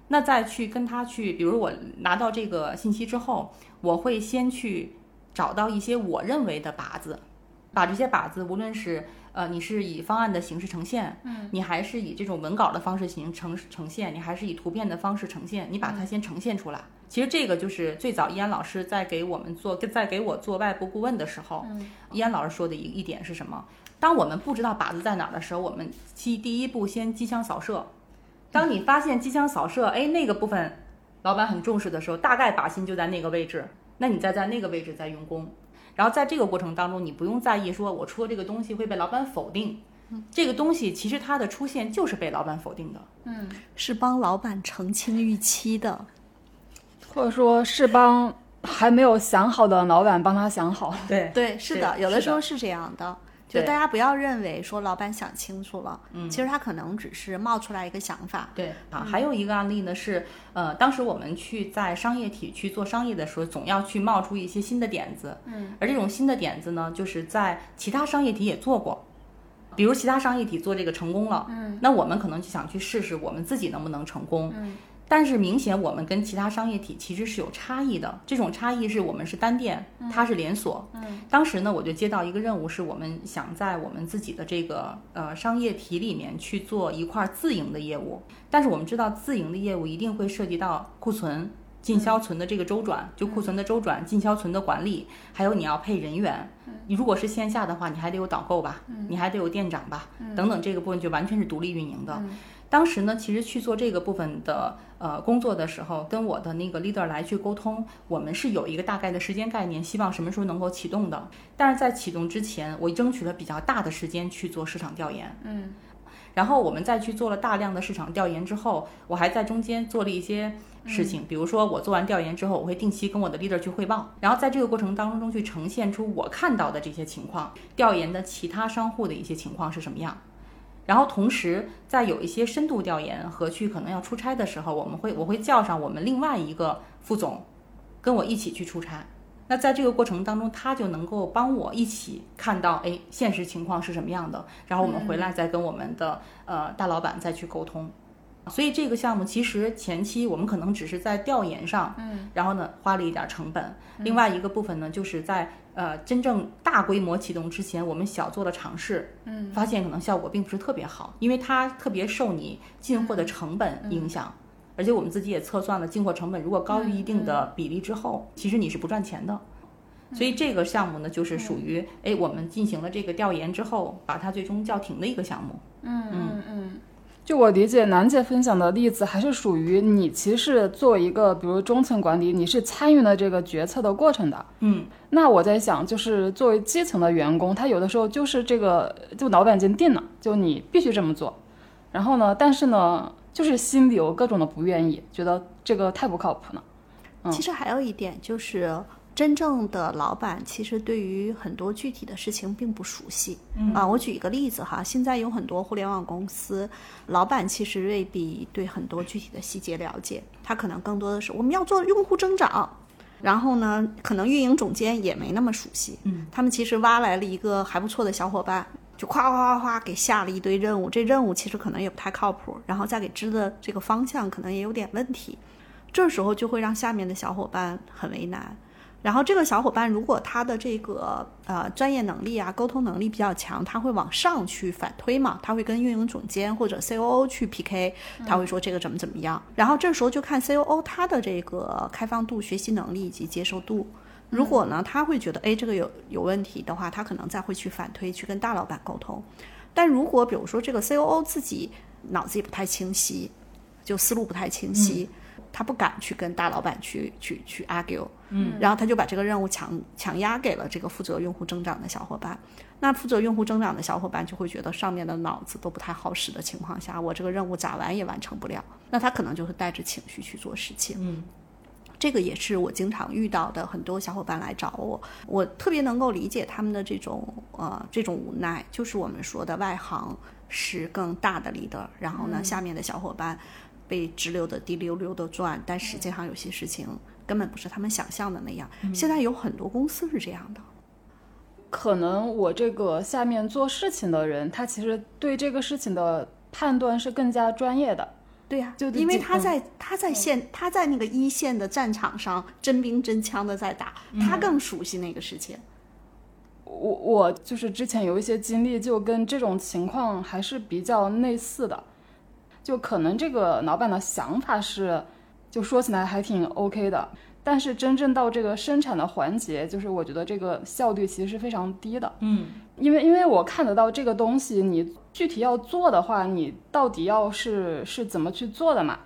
那再去跟他去，比如我拿到这个信息之后，我会先去找到一些我认为的靶子，把这些靶子，无论是呃你是以方案的形式呈现，嗯，你还是以这种文稿的方式形呈呈现，你还是以图片的方式呈现，你把它先呈现出来。其实这个就是最早易安老师在给我们做，在给我做外部顾问的时候，易安老师说的一一点是什么？当我们不知道靶子在哪儿的时候，我们第第一步先机枪扫射。当你发现机枪扫射，哎，那个部分老板很重视的时候，大概靶心就在那个位置，那你再在那个位置再用功。然后在这个过程当中，你不用在意说我出的这个东西会被老板否定，这个东西其实它的出现就是被老板否定的，嗯，是帮老板澄清预期的，或者说是帮还没有想好的老板帮他想好。对对，是的，有的时候是这样的。就大家不要认为说老板想清楚了，嗯，其实他可能只是冒出来一个想法。对啊，还有一个案例呢是，呃，当时我们去在商业体去做商业的时候，总要去冒出一些新的点子，嗯，而这种新的点子呢，就是在其他商业体也做过，比如其他商业体做这个成功了，嗯，那我们可能就想去试试我们自己能不能成功，嗯。但是明显我们跟其他商业体其实是有差异的，这种差异是我们是单店，它是连锁。嗯，当时呢我就接到一个任务，是我们想在我们自己的这个呃商业体里面去做一块自营的业务。但是我们知道自营的业务一定会涉及到库存、进销存的这个周转，就库存的周转、进销存的管理，还有你要配人员。你如果是线下的话，你还得有导购吧，你还得有店长吧，等等这个部分就完全是独立运营的。当时呢，其实去做这个部分的呃工作的时候，跟我的那个 leader 来去沟通，我们是有一个大概的时间概念，希望什么时候能够启动的。但是在启动之前，我争取了比较大的时间去做市场调研。嗯，然后我们再去做了大量的市场调研之后，我还在中间做了一些事情，比如说我做完调研之后，我会定期跟我的 leader 去汇报，然后在这个过程当中去呈现出我看到的这些情况，调研的其他商户的一些情况是什么样。然后同时，在有一些深度调研和去可能要出差的时候，我们会我会叫上我们另外一个副总，跟我一起去出差。那在这个过程当中，他就能够帮我一起看到，哎，现实情况是什么样的。然后我们回来再跟我们的呃大老板再去沟通。所以这个项目其实前期我们可能只是在调研上，嗯，然后呢花了一点成本。另外一个部分呢，就是在呃真正大规模启动之前，我们小做了尝试，嗯，发现可能效果并不是特别好，因为它特别受你进货的成本影响，而且我们自己也测算了进货成本，如果高于一定的比例之后，其实你是不赚钱的。所以这个项目呢，就是属于哎我们进行了这个调研之后，把它最终叫停的一个项目。嗯嗯嗯。就我理解，楠姐分享的例子还是属于你，其实作为一个比如中层管理，你是参与了这个决策的过程的。嗯，那我在想，就是作为基层的员工，他有的时候就是这个，就老板已经定了，就你必须这么做。然后呢，但是呢，就是心里有各种的不愿意，觉得这个太不靠谱了。嗯其实还有一点就是。真正的老板其实对于很多具体的事情并不熟悉。啊，我举一个例子哈，现在有很多互联网公司，老板其实未必对很多具体的细节了解，他可能更多的是我们要做用户增长。然后呢，可能运营总监也没那么熟悉，嗯，他们其实挖来了一个还不错的小伙伴，就夸夸夸夸给下了一堆任务，这任务其实可能也不太靠谱，然后再给支的这个方向可能也有点问题，这时候就会让下面的小伙伴很为难。然后这个小伙伴如果他的这个呃专业能力啊、沟通能力比较强，他会往上去反推嘛，他会跟运营总监或者 COO 去 PK，他会说这个怎么怎么样。然后这时候就看 COO 他的这个开放度、学习能力以及接受度。如果呢他会觉得哎这个有有问题的话，他可能再会去反推去跟大老板沟通。但如果比如说这个 COO 自己脑子也不太清晰，就思路不太清晰。他不敢去跟大老板去去去 argue，嗯，然后他就把这个任务强强压给了这个负责用户增长的小伙伴。那负责用户增长的小伙伴就会觉得上面的脑子都不太好使的情况下，我这个任务咋完也完成不了。那他可能就会带着情绪去做事情。嗯，这个也是我经常遇到的，很多小伙伴来找我，我特别能够理解他们的这种呃这种无奈，就是我们说的外行是更大的 leader，然后呢下面的小伙伴。被直流的滴溜溜的转，但实际上有些事情根本不是他们想象的那样。现在有很多公司是这样的，可能我这个下面做事情的人，他其实对这个事情的判断是更加专业的。对呀，就因为他在他在线他在那个一线的战场上真兵真枪的在打，他更熟悉那个事情。我我就是之前有一些经历，就跟这种情况还是比较类似的。就可能这个老板的想法是，就说起来还挺 OK 的，但是真正到这个生产的环节，就是我觉得这个效率其实是非常低的。嗯，因为因为我看得到这个东西，你具体要做的话，你到底要是是怎么去做的嘛？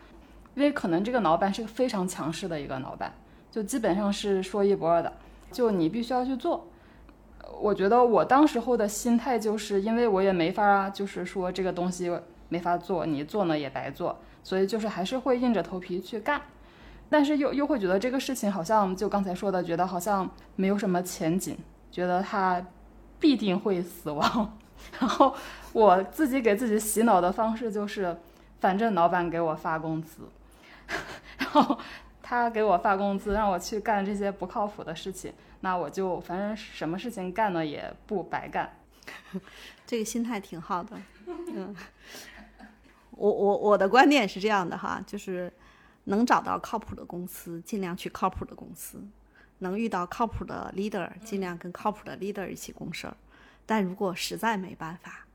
因为可能这个老板是个非常强势的一个老板，就基本上是说一不二的，就你必须要去做。我觉得我当时候的心态就是，因为我也没法啊，就是说这个东西。没法做，你做呢也白做，所以就是还是会硬着头皮去干，但是又又会觉得这个事情好像就刚才说的，觉得好像没有什么前景，觉得他必定会死亡。[laughs] 然后我自己给自己洗脑的方式就是，反正老板给我发工资，[laughs] 然后他给我发工资让我去干这些不靠谱的事情，那我就反正什么事情干了也不白干。[laughs] 这个心态挺好的，嗯。我我我的观点是这样的哈，就是能找到靠谱的公司，尽量去靠谱的公司；能遇到靠谱的 leader，尽量跟靠谱的 leader 一起共事儿。但如果实在没办法，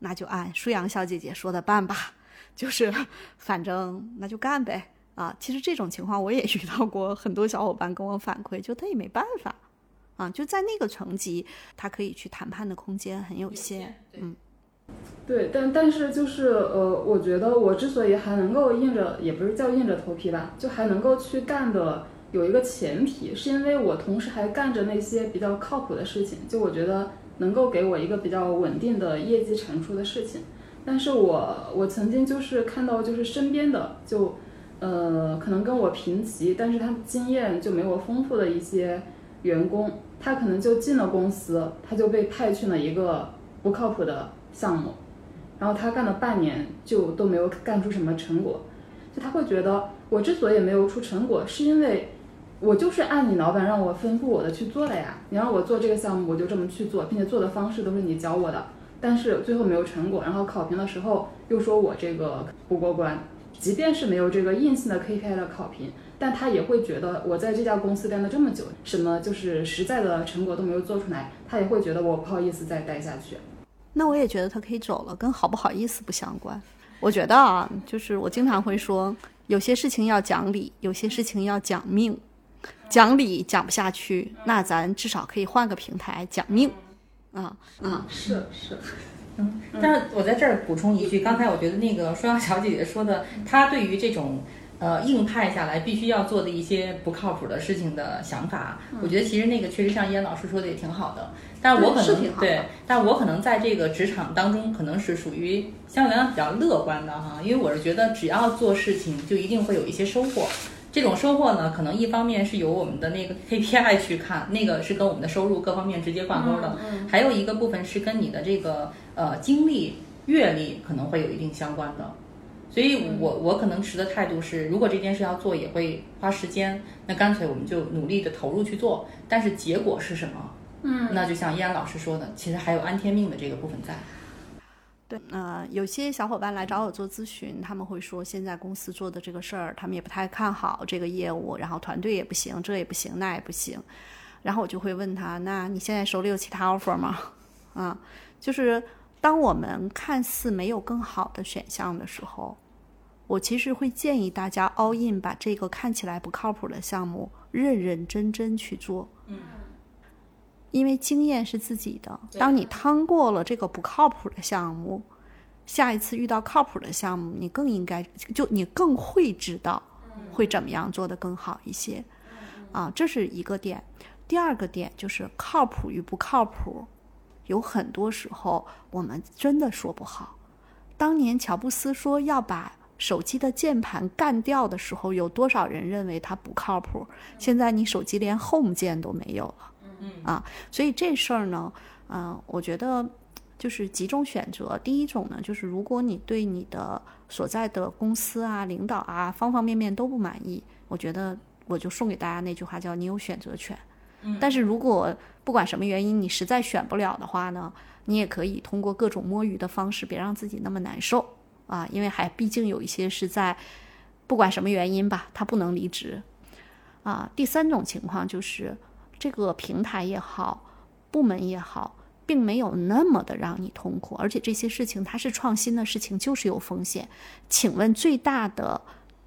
那就按舒阳小姐姐说的办吧，就是 [laughs] 反正那就干呗啊。其实这种情况我也遇到过，很多小伙伴跟我反馈，就他也没办法啊，就在那个层级，他可以去谈判的空间很有限，嗯。对，但但是就是呃，我觉得我之所以还能够硬着，也不是叫硬着头皮吧，就还能够去干的，有一个前提，是因为我同时还干着那些比较靠谱的事情，就我觉得能够给我一个比较稳定的业绩产出的事情。但是我我曾经就是看到就是身边的就呃，可能跟我平级，但是他经验就没我丰富的一些员工，他可能就进了公司，他就被派去了一个不靠谱的。项目，然后他干了半年就都没有干出什么成果，就他会觉得我之所以没有出成果，是因为我就是按你老板让我吩咐我的去做的呀。你让我做这个项目，我就这么去做，并且做的方式都是你教我的，但是最后没有成果，然后考评的时候又说我这个不过关。即便是没有这个硬性的 KPI 的考评，但他也会觉得我在这家公司待了这么久，什么就是实在的成果都没有做出来，他也会觉得我不好意思再待下去。那我也觉得他可以走了，跟好不好意思不相关。我觉得啊，就是我经常会说，有些事情要讲理，有些事情要讲命。讲理讲不下去，那咱至少可以换个平台讲命。啊啊，是是。嗯，但是我在这儿补充一句，刚才我觉得那个双阳小姐姐说的，她对于这种。呃，硬派下来必须要做的一些不靠谱的事情的想法，我觉得其实那个确实像燕老师说的也挺好的。但我可能对，但我可能在这个职场当中可能是属于相对来讲比较乐观的哈，因为我是觉得只要做事情就一定会有一些收获。这种收获呢，可能一方面是由我们的那个 [laughs] KPI 去看，那个是跟我们的收入各方面直接挂钩的；还有一个部分是跟你的这个呃经历、阅历可能会有一定相关的。所以我我可能持的态度是，如果这件事要做，也会花时间，那干脆我们就努力的投入去做。但是结果是什么？嗯，那就像易安老师说的，其实还有安天命的这个部分在。对，呃，有些小伙伴来找我做咨询，他们会说现在公司做的这个事儿，他们也不太看好这个业务，然后团队也不行，这也不行，那也不行。然后我就会问他，那你现在手里有其他 offer 吗？啊，就是当我们看似没有更好的选项的时候，我其实会建议大家 all in，把这个看起来不靠谱的项目认认真真去做。嗯。因为经验是自己的，当你趟过了这个不靠谱的项目，下一次遇到靠谱的项目，你更应该就你更会知道会怎么样做得更好一些，啊，这是一个点。第二个点就是靠谱与不靠谱，有很多时候我们真的说不好。当年乔布斯说要把手机的键盘干掉的时候，有多少人认为它不靠谱？现在你手机连 Home 键都没有了。嗯啊，所以这事儿呢，嗯，我觉得就是几种选择。第一种呢，就是如果你对你的所在的公司啊、领导啊方方面面都不满意，我觉得我就送给大家那句话，叫你有选择权。嗯，但是如果不管什么原因你实在选不了的话呢，你也可以通过各种摸鱼的方式，别让自己那么难受啊，因为还毕竟有一些是在不管什么原因吧，他不能离职啊。第三种情况就是。这个平台也好，部门也好，并没有那么的让你痛苦，而且这些事情它是创新的事情，就是有风险。请问最大的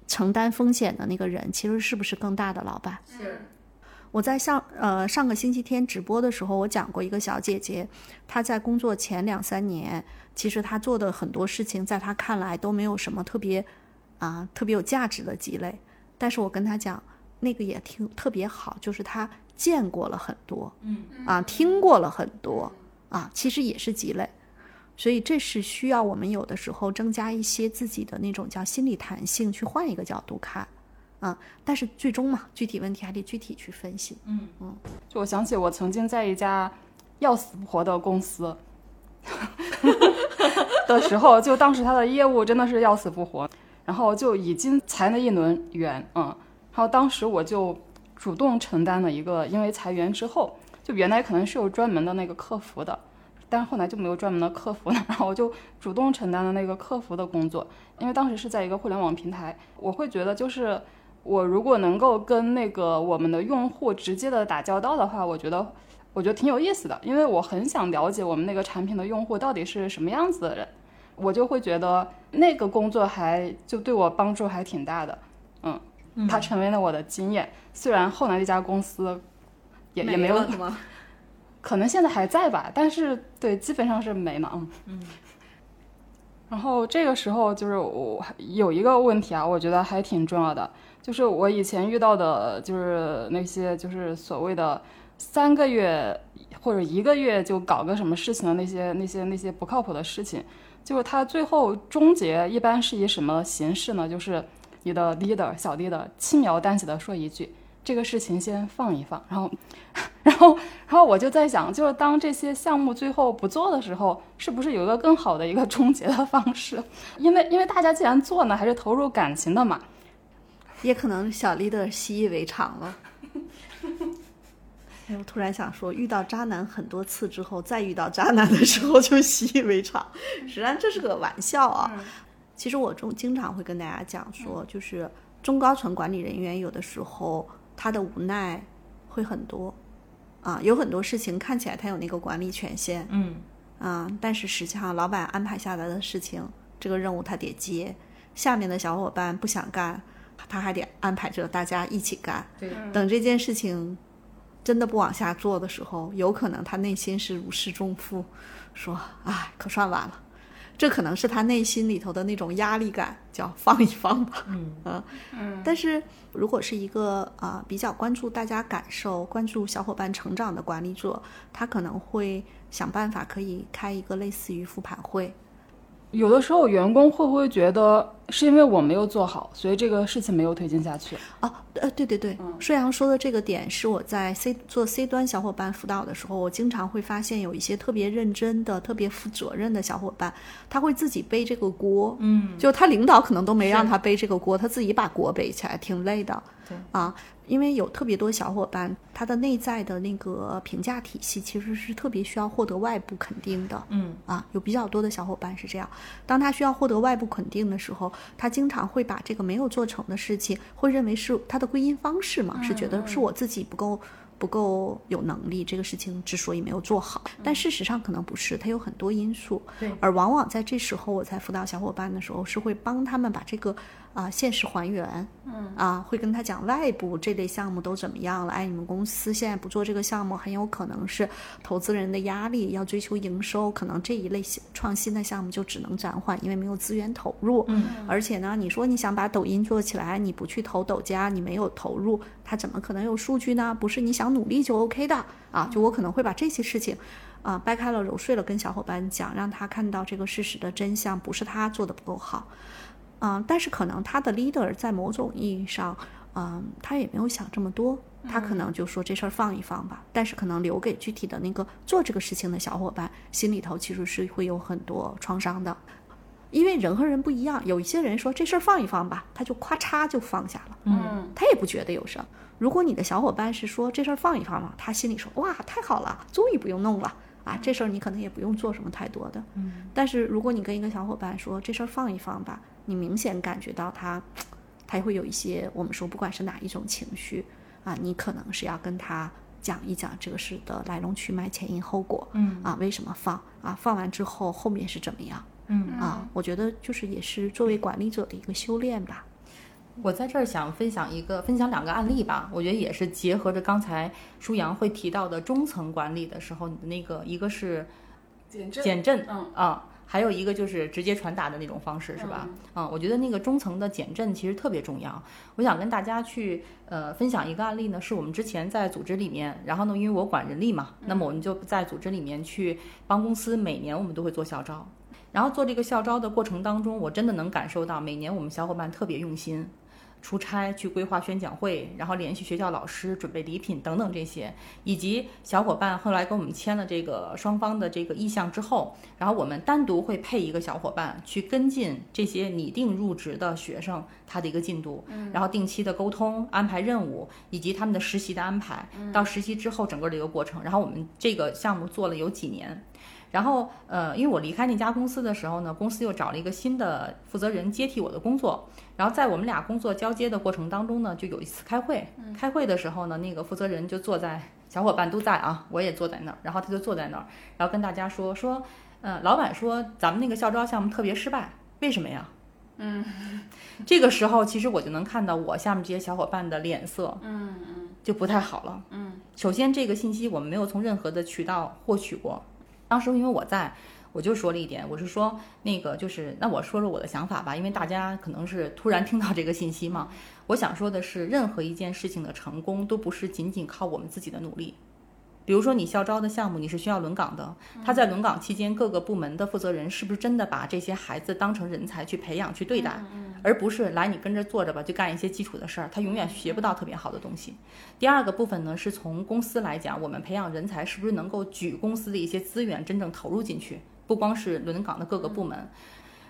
承担风险的那个人，其实是不是更大的老板？是。我在上呃上个星期天直播的时候，我讲过一个小姐姐，她在工作前两三年，其实她做的很多事情，在她看来都没有什么特别啊特别有价值的积累，但是我跟她讲，那个也挺特别好，就是她。见过了很多，嗯。啊，听过了很多啊，其实也是积累，所以这是需要我们有的时候增加一些自己的那种叫心理弹性，去换一个角度看，啊，但是最终嘛，具体问题还得具体去分析，嗯嗯。就我想起我曾经在一家要死不活的公司 [laughs] 的时候，就当时他的业务真的是要死不活，然后就已经裁了一轮员，嗯，然后当时我就。主动承担了一个，因为裁员之后，就原来可能是有专门的那个客服的，但是后来就没有专门的客服了，然后我就主动承担了那个客服的工作。因为当时是在一个互联网平台，我会觉得就是我如果能够跟那个我们的用户直接的打交道的话，我觉得我觉得挺有意思的，因为我很想了解我们那个产品的用户到底是什么样子的人，我就会觉得那个工作还就对我帮助还挺大的，嗯。它成为了我的经验，虽然后来这家公司也也没有，[laughs] 可能现在还在吧，但是对，基本上是没了。嗯嗯。然后这个时候就是我有一个问题啊，我觉得还挺重要的，就是我以前遇到的，就是那些就是所谓的三个月或者一个月就搞个什么事情的那些那些那些不靠谱的事情，就是它最后终结一般是以什么形式呢？就是。你的 leader 小 leader 轻描淡写的说一句，这个事情先放一放，然后，[laughs] 然后，然后我就在想，就是当这些项目最后不做的时候，是不是有一个更好的一个 [laughs] 终结的方式？因为，因为大家既然做呢，还是投入感情的嘛，也可能小 leader 习以为常了。[laughs] 哎，我突然想说，遇到渣男很多次之后，再遇到渣男的时候就习以为常，实际上这是个玩笑啊。其实我中经常会跟大家讲说，就是中高层管理人员有的时候他的无奈会很多，啊，有很多事情看起来他有那个管理权限，嗯，啊，但是实际上老板安排下来的事情，这个任务他得接，下面的小伙伴不想干，他还得安排着大家一起干，对，等这件事情真的不往下做的时候，有可能他内心是如释重负，说，哎，可算完了。这可能是他内心里头的那种压力感，叫放一放吧。[laughs] 嗯。但是如果是一个啊比较关注大家感受、关注小伙伴成长的管理者，他可能会想办法可以开一个类似于复盘会。有的时候，员工会不会觉得是因为我没有做好，所以这个事情没有推进下去。哦，呃，对对对，顺阳说的这个点是我在 C 做 C 端小伙伴辅导的时候，我经常会发现有一些特别认真的、特别负责任的小伙伴，他会自己背这个锅，嗯，就他领导可能都没让他背这个锅，他自己把锅背起来，挺累的，对啊。因为有特别多小伙伴，他的内在的那个评价体系其实是特别需要获得外部肯定的。嗯啊，有比较多的小伙伴是这样，当他需要获得外部肯定的时候，他经常会把这个没有做成的事情，会认为是他的归因方式嘛，是觉得是我自己不够。不够有能力，这个事情之所以没有做好，但事实上可能不是，它有很多因素。对，而往往在这时候，我在辅导小伙伴的时候，是会帮他们把这个啊、现实还原。嗯啊，会跟他讲外部这类项目都怎么样了。哎，你们公司现在不做这个项目，很有可能是投资人的压力，要追求营收，可能这一类创新的项目就只能暂缓，因为没有资源投入。嗯，而且呢，你说你想把抖音做起来，你不去投抖加，你没有投入，它怎么可能有数据呢？不是你想努力就 OK 的啊！就我可能会把这些事情。啊，掰开了揉碎了跟小伙伴讲，让他看到这个事实的真相，不是他做的不够好，嗯，但是可能他的 leader 在某种意义上，嗯，他也没有想这么多，他可能就说这事儿放一放吧，但是可能留给具体的那个做这个事情的小伙伴心里头其实是会有很多创伤的，因为人和人不一样，有一些人说这事儿放一放吧，他就咔嚓就放下了，嗯，他也不觉得有什么。如果你的小伙伴是说这事儿放一放嘛，他心里说哇太好了，终于不用弄了啊，这事儿你可能也不用做什么太多的。嗯，但是如果你跟一个小伙伴说这事儿放一放吧，你明显感觉到他，他会有一些我们说不管是哪一种情绪啊，你可能是要跟他讲一讲这个事的来龙去脉、前因后果。嗯啊，为什么放啊？放完之后后面是怎么样？嗯啊，我觉得就是也是作为管理者的一个修炼吧。我在这儿想分享一个，分享两个案例吧。我觉得也是结合着刚才舒阳会提到的中层管理的时候，你的那个一个是减震减震，嗯啊，还有一个就是直接传达的那种方式，是吧？嗯，我觉得那个中层的减震其实特别重要。我想跟大家去呃分享一个案例呢，是我们之前在组织里面，然后呢，因为我管人力嘛，那么我们就在组织里面去帮公司，每年我们都会做校招。然后做这个校招的过程当中，我真的能感受到每年我们小伙伴特别用心。出差去规划宣讲会，然后联系学校老师准备礼品等等这些，以及小伙伴后来跟我们签了这个双方的这个意向之后，然后我们单独会配一个小伙伴去跟进这些拟定入职的学生他的一个进度，然后定期的沟通、安排任务以及他们的实习的安排，到实习之后整个的一个过程。然后我们这个项目做了有几年。然后，呃，因为我离开那家公司的时候呢，公司又找了一个新的负责人接替我的工作。然后在我们俩工作交接的过程当中呢，就有一次开会。开会的时候呢，那个负责人就坐在，小伙伴都在啊，我也坐在那儿。然后他就坐在那儿，然后跟大家说说，呃，老板说咱们那个校招项目特别失败，为什么呀？嗯，[laughs] 这个时候其实我就能看到我下面这些小伙伴的脸色，嗯嗯就不太好了。嗯，首先这个信息我们没有从任何的渠道获取过。当时因为我在，我就说了一点，我是说那个就是，那我说说我的想法吧，因为大家可能是突然听到这个信息嘛。我想说的是，任何一件事情的成功都不是仅仅靠我们自己的努力。比如说你校招的项目，你是需要轮岗的，他在轮岗期间，各个部门的负责人是不是真的把这些孩子当成人才去培养、去对待，而不是来你跟着坐着吧，就干一些基础的事儿，他永远学不到特别好的东西。第二个部分呢，是从公司来讲，我们培养人才是不是能够举公司的一些资源真正投入进去，不光是轮岗的各个部门。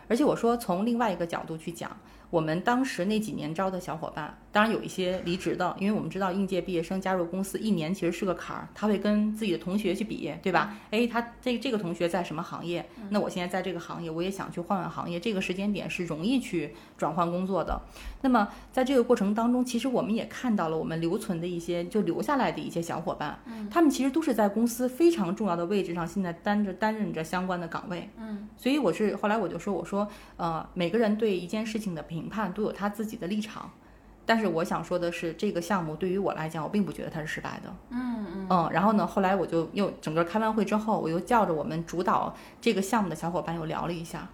而且我说从另外一个角度去讲，我们当时那几年招的小伙伴，当然有一些离职的，因为我们知道应届毕业生加入公司一年其实是个坎儿，他会跟自己的同学去比，对吧？哎，他这这个同学在什么行业？那我现在在这个行业，我也想去换换行业，这个时间点是容易去转换工作的。那么在这个过程当中，其实我们也看到了我们留存的一些就留下来的一些小伙伴，他们其实都是在公司非常重要的位置上，现在担着担任着相关的岗位。嗯，所以我是后来我就说，我说呃，每个人对一件事情的评判都有他自己的立场，但是我想说的是，这个项目对于我来讲，我并不觉得它是失败的。嗯嗯嗯，然后呢，后来我就又整个开完会之后，我又叫着我们主导这个项目的小伙伴又聊了一下。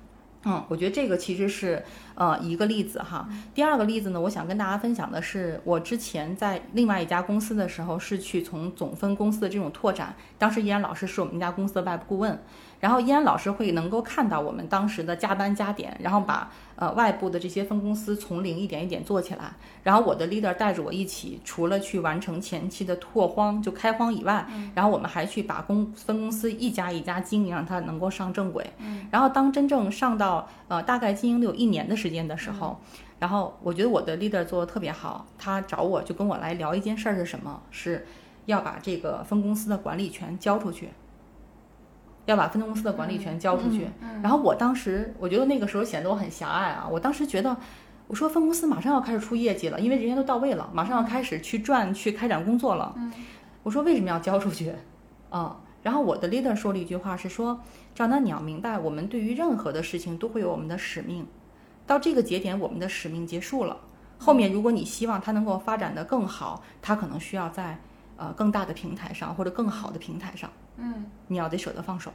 嗯，我觉得这个其实是呃一个例子哈。第二个例子呢，我想跟大家分享的是，我之前在另外一家公司的时候，是去从总分公司的这种拓展，当时依然老师是我们一家公司的外部顾问。然后依安老师会能够看到我们当时的加班加点，然后把呃外部的这些分公司从零一点一点做起来。然后我的 leader 带着我一起，除了去完成前期的拓荒就开荒以外，然后我们还去把公分公司一家一家经营，让它能够上正轨。然后当真正上到呃大概经营了有一年的时间的时候，然后我觉得我的 leader 做的特别好，他找我就跟我来聊一件事儿是什么？是要把这个分公司的管理权交出去。要把分公司的管理权交出去，然后我当时我觉得那个时候显得我很狭隘啊！我当时觉得，我说分公司马上要开始出业绩了，因为人员都到位了，马上要开始去赚、去开展工作了。我说为什么要交出去？啊，然后我的 leader 说了一句话是说：赵楠，你要明白，我们对于任何的事情都会有我们的使命，到这个节点，我们的使命结束了。后面如果你希望它能够发展的更好，它可能需要在。呃，更大的平台上或者更好的平台上，嗯，你要得舍得放手，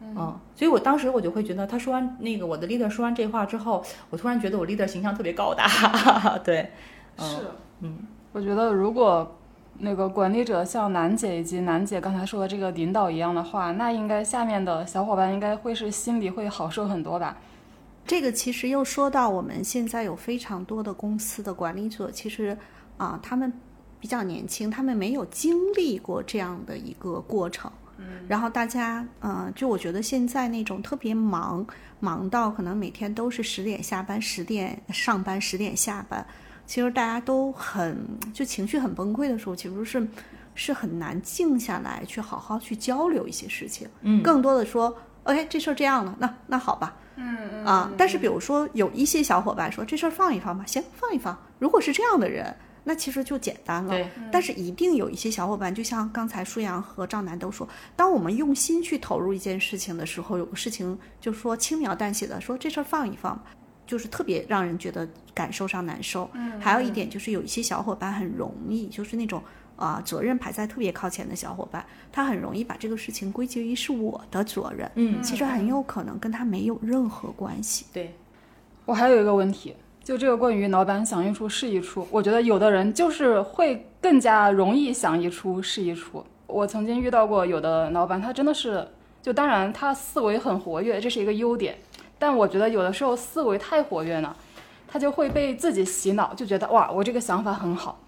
嗯，所以我当时我就会觉得，他说完那个我的 leader 说完这话之后，我突然觉得我 leader 形象特别高大，[laughs] 对，是，嗯，我觉得如果那个管理者像楠姐以及楠姐刚才说的这个领导一样的话，那应该下面的小伙伴应该会是心里会好受很多吧？这个其实又说到我们现在有非常多的公司的管理者，其实啊，他们。比较年轻，他们没有经历过这样的一个过程。嗯，然后大家，嗯，就我觉得现在那种特别忙，忙到可能每天都是十点下班，十点上班，十点下班。其实大家都很就情绪很崩溃的时候，其实是是很难静下来去好好去交流一些事情。嗯，更多的说，OK，这事儿这样了，那那好吧。嗯嗯。啊，但是比如说有一些小伙伴说这事儿放一放吧，行，放一放。如果是这样的人。那其实就简单了，但是一定有一些小伙伴，就像刚才舒阳和赵楠都说，当我们用心去投入一件事情的时候，有个事情就说轻描淡写的说这事儿放一放，就是特别让人觉得感受上难受。嗯，还有一点就是有一些小伙伴很容易，就是那种啊责任排在特别靠前的小伙伴，他很容易把这个事情归结于是我的责任。嗯，其实很有可能跟他没有任何关系。对，我还有一个问题。就这个关于老板想一出是一出，我觉得有的人就是会更加容易想一出是一出。我曾经遇到过有的老板，他真的是，就当然他思维很活跃，这是一个优点，但我觉得有的时候思维太活跃呢，他就会被自己洗脑，就觉得哇，我这个想法很好，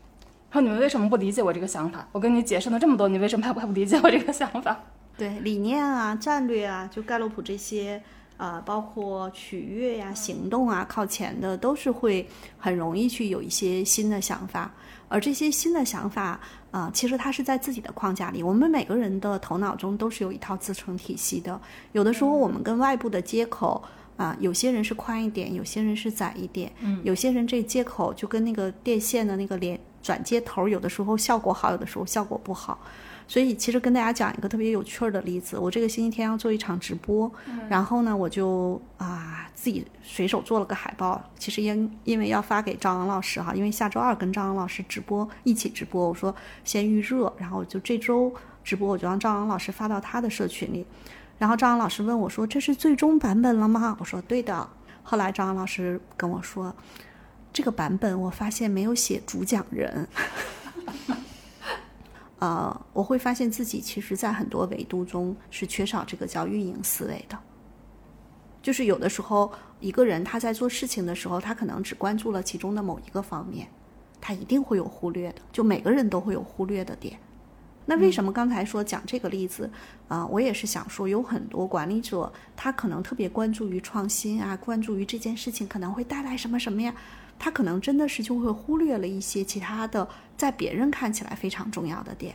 说你们为什么不理解我这个想法？我跟你解释了这么多，你为什么还不理解我这个想法？对，理念啊，战略啊，就盖洛普这些。啊，包括取悦呀、行动啊，靠前的都是会很容易去有一些新的想法，而这些新的想法啊，其实它是在自己的框架里。我们每个人的头脑中都是有一套自成体系的，有的时候我们跟外部的接口啊，有些人是宽一点，有些人是窄一点，嗯，有些人这接口就跟那个电线的那个连转接头，有的时候效果好，有的时候效果不好。所以其实跟大家讲一个特别有趣儿的例子，我这个星期天要做一场直播，然后呢，我就啊自己随手做了个海报。其实因因为要发给张昂老师哈，因为下周二跟张昂老师直播一起直播，我说先预热，然后就这周直播我就让张昂老师发到他的社群里。然后张昂老师问我说：“这是最终版本了吗？”我说：“对的。”后来张昂老师跟我说：“这个版本我发现没有写主讲人。[laughs] ”呃，我会发现自己其实，在很多维度中是缺少这个叫运营思维的。就是有的时候，一个人他在做事情的时候，他可能只关注了其中的某一个方面，他一定会有忽略的。就每个人都会有忽略的点。那为什么刚才说讲这个例子啊？我也是想说，有很多管理者，他可能特别关注于创新啊，关注于这件事情可能会带来什么什么呀。他可能真的是就会忽略了一些其他的，在别人看起来非常重要的点，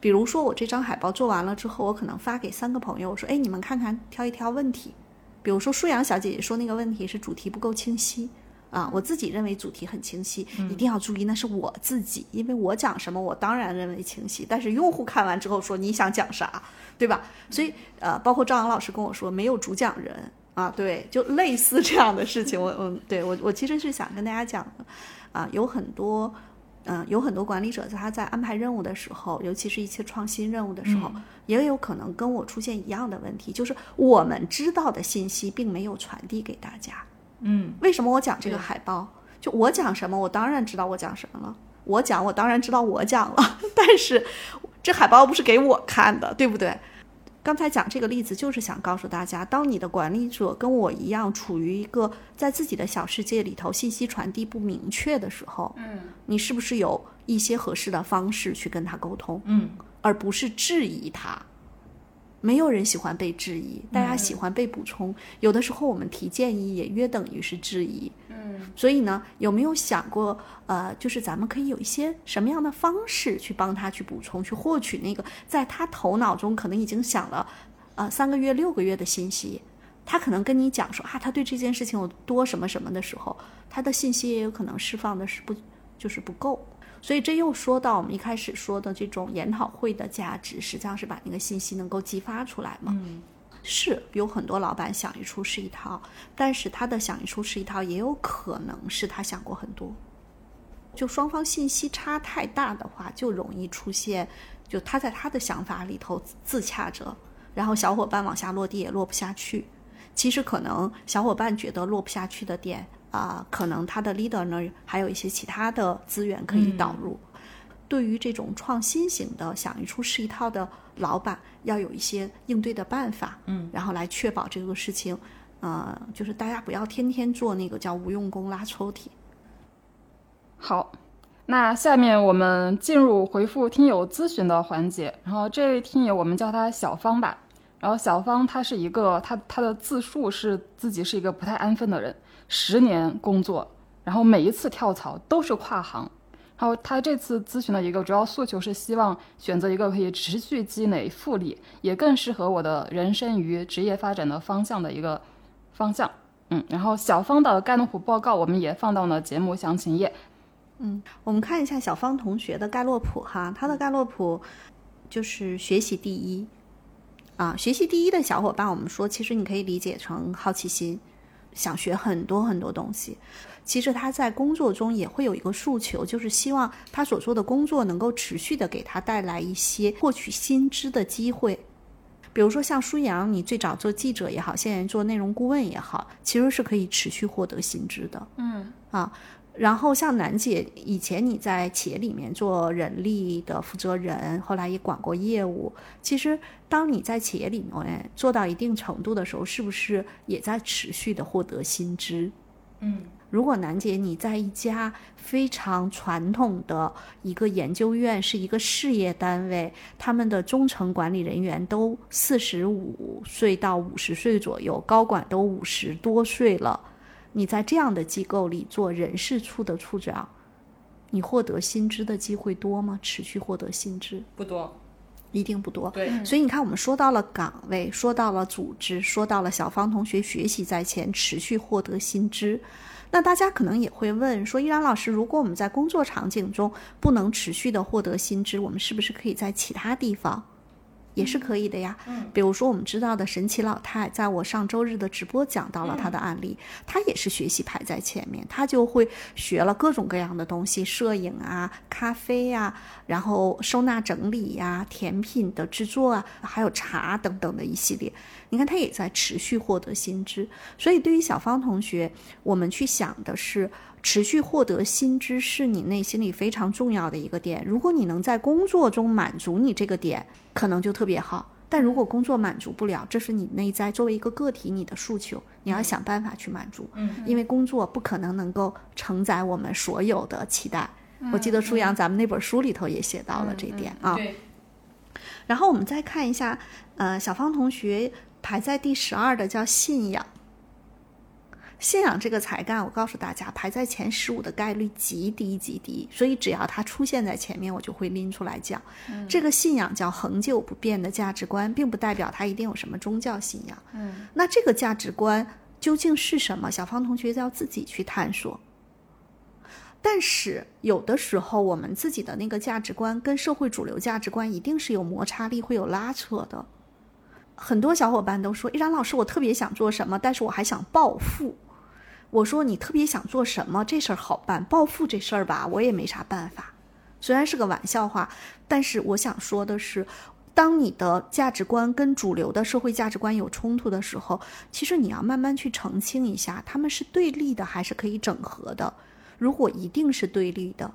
比如说我这张海报做完了之后，我可能发给三个朋友，我说：“哎，你们看看，挑一挑问题。”比如说舒阳小姐姐说那个问题是主题不够清晰啊，我自己认为主题很清晰，一定要注意，那是我自己，因为我讲什么我当然认为清晰，但是用户看完之后说你想讲啥，对吧？所以呃，包括赵阳老师跟我说没有主讲人。啊，对，就类似这样的事情，我我对我我其实是想跟大家讲的，啊，有很多，嗯，有很多管理者他在安排任务的时候，尤其是一些创新任务的时候，也有可能跟我出现一样的问题，就是我们知道的信息并没有传递给大家，嗯，为什么我讲这个海报？就我讲什么，我当然知道我讲什么了。我讲，我当然知道我讲了，[laughs] 但是这海报不是给我看的，对不对？刚才讲这个例子，就是想告诉大家，当你的管理者跟我一样，处于一个在自己的小世界里头，信息传递不明确的时候，嗯，你是不是有一些合适的方式去跟他沟通？嗯，而不是质疑他。没有人喜欢被质疑，大嗯家喜欢被补充。有的时候我们提建议也约等于是质疑。嗯，所以呢，有没有想过，呃，就是咱们可以有一些什么样的方式去帮他去补充，去获取那个在他头脑中可能已经想了，呃，三个月、六个月的信息。他可能跟你讲说啊，他对这件事情有多什么什么的时候，他的信息也有可能释放的是不就是不够。所以这又说到我们一开始说的这种研讨会的价值，实际上是把那个信息能够激发出来嘛。嗯是有很多老板想一出是一套，但是他的想一出是一套，也有可能是他想过很多。就双方信息差太大的话，就容易出现，就他在他的想法里头自洽着，然后小伙伴往下落地也落不下去。其实可能小伙伴觉得落不下去的点啊、可能他的 leader 呢还有一些其他的资源可以导入。对于这种创新型的想一出是一套的老板，要有一些应对的办法，嗯，然后来确保这个事情，呃，就是大家不要天天做那个叫无用功拉抽屉。好，那下面我们进入回复听友咨询的环节。然后这位听友我们叫他小芳吧。然后小芳她是一个，她她的自述是自己是一个不太安分的人，十年工作，然后每一次跳槽都是跨行。然后他这次咨询的一个主要诉求是希望选择一个可以持续积累复利，也更适合我的人生与职业发展的方向的一个方向。嗯，然后小芳的盖洛普报告我们也放到了节目详情页。嗯我们看一下小芳同学的盖洛普哈，他的盖洛普就是学习第一啊，学习第一的小伙伴，我们说其实你可以理解成好奇心，想学很多很多东西。其实他在工作中也会有一个诉求，就是希望他所做的工作能够持续的给他带来一些获取新知的机会。比如说像舒阳，你最早做记者也好，现在做内容顾问也好，其实是可以持续获得新知的。嗯啊，然后像楠姐，以前你在企业里面做人力的负责人，后来也管过业务。其实，当你在企业里面做到一定程度的时候，是不是也在持续的获得新知？嗯，如果楠姐你在一家非常传统的一个研究院，是一个事业单位，他们的中层管理人员都四十五岁到五十岁左右，高管都五十多岁了，你在这样的机构里做人事处的处长，你获得薪资的机会多吗？持续获得薪资不多。一定不多。对，所以你看，我们说到了岗位，说到了组织，说到了小芳同学学习在前，持续获得新知。那大家可能也会问说，依然老师，如果我们在工作场景中不能持续的获得新知，我们是不是可以在其他地方也是可以的呀？嗯，比如说我们知道的神奇老太，在我上周日的直播讲到了她的案例，她也是学习排在前面，她就会学了各种各样的东西，摄影啊、咖啡呀、然后收纳整理呀、甜品的制作啊，还有茶等等的一系列。你看，她也在持续获得新知。所以，对于小芳同学，我们去想的是，持续获得新知是你内心里非常重要的一个点。如果你能在工作中满足你这个点，可能就特别好。但如果工作满足不了，这是你内在作为一个个体你的诉求，你要想办法去满足。嗯，因为工作不可能能够承载我们所有的期待。我记得舒阳咱们那本书里头也写到了这一点啊。对，然后我们再看一下，呃，小芳同学排在第十二的叫信仰。信仰这个才干，我告诉大家，排在前十五的概率极低极低，所以只要它出现在前面，我就会拎出来讲。这个信仰叫恒久不变的价值观，并不代表它一定有什么宗教信仰。嗯，那这个价值观究竟是什么？小芳同学要自己去探索。但是有的时候，我们自己的那个价值观跟社会主流价值观一定是有摩擦力，会有拉扯的。很多小伙伴都说：“依然老师，我特别想做什么，但是我还想暴富。”我说：“你特别想做什么？这事儿好办，暴富这事儿吧，我也没啥办法。虽然是个玩笑话，但是我想说的是，当你的价值观跟主流的社会价值观有冲突的时候，其实你要慢慢去澄清一下，他们是对立的还是可以整合的。如果一定是对立的，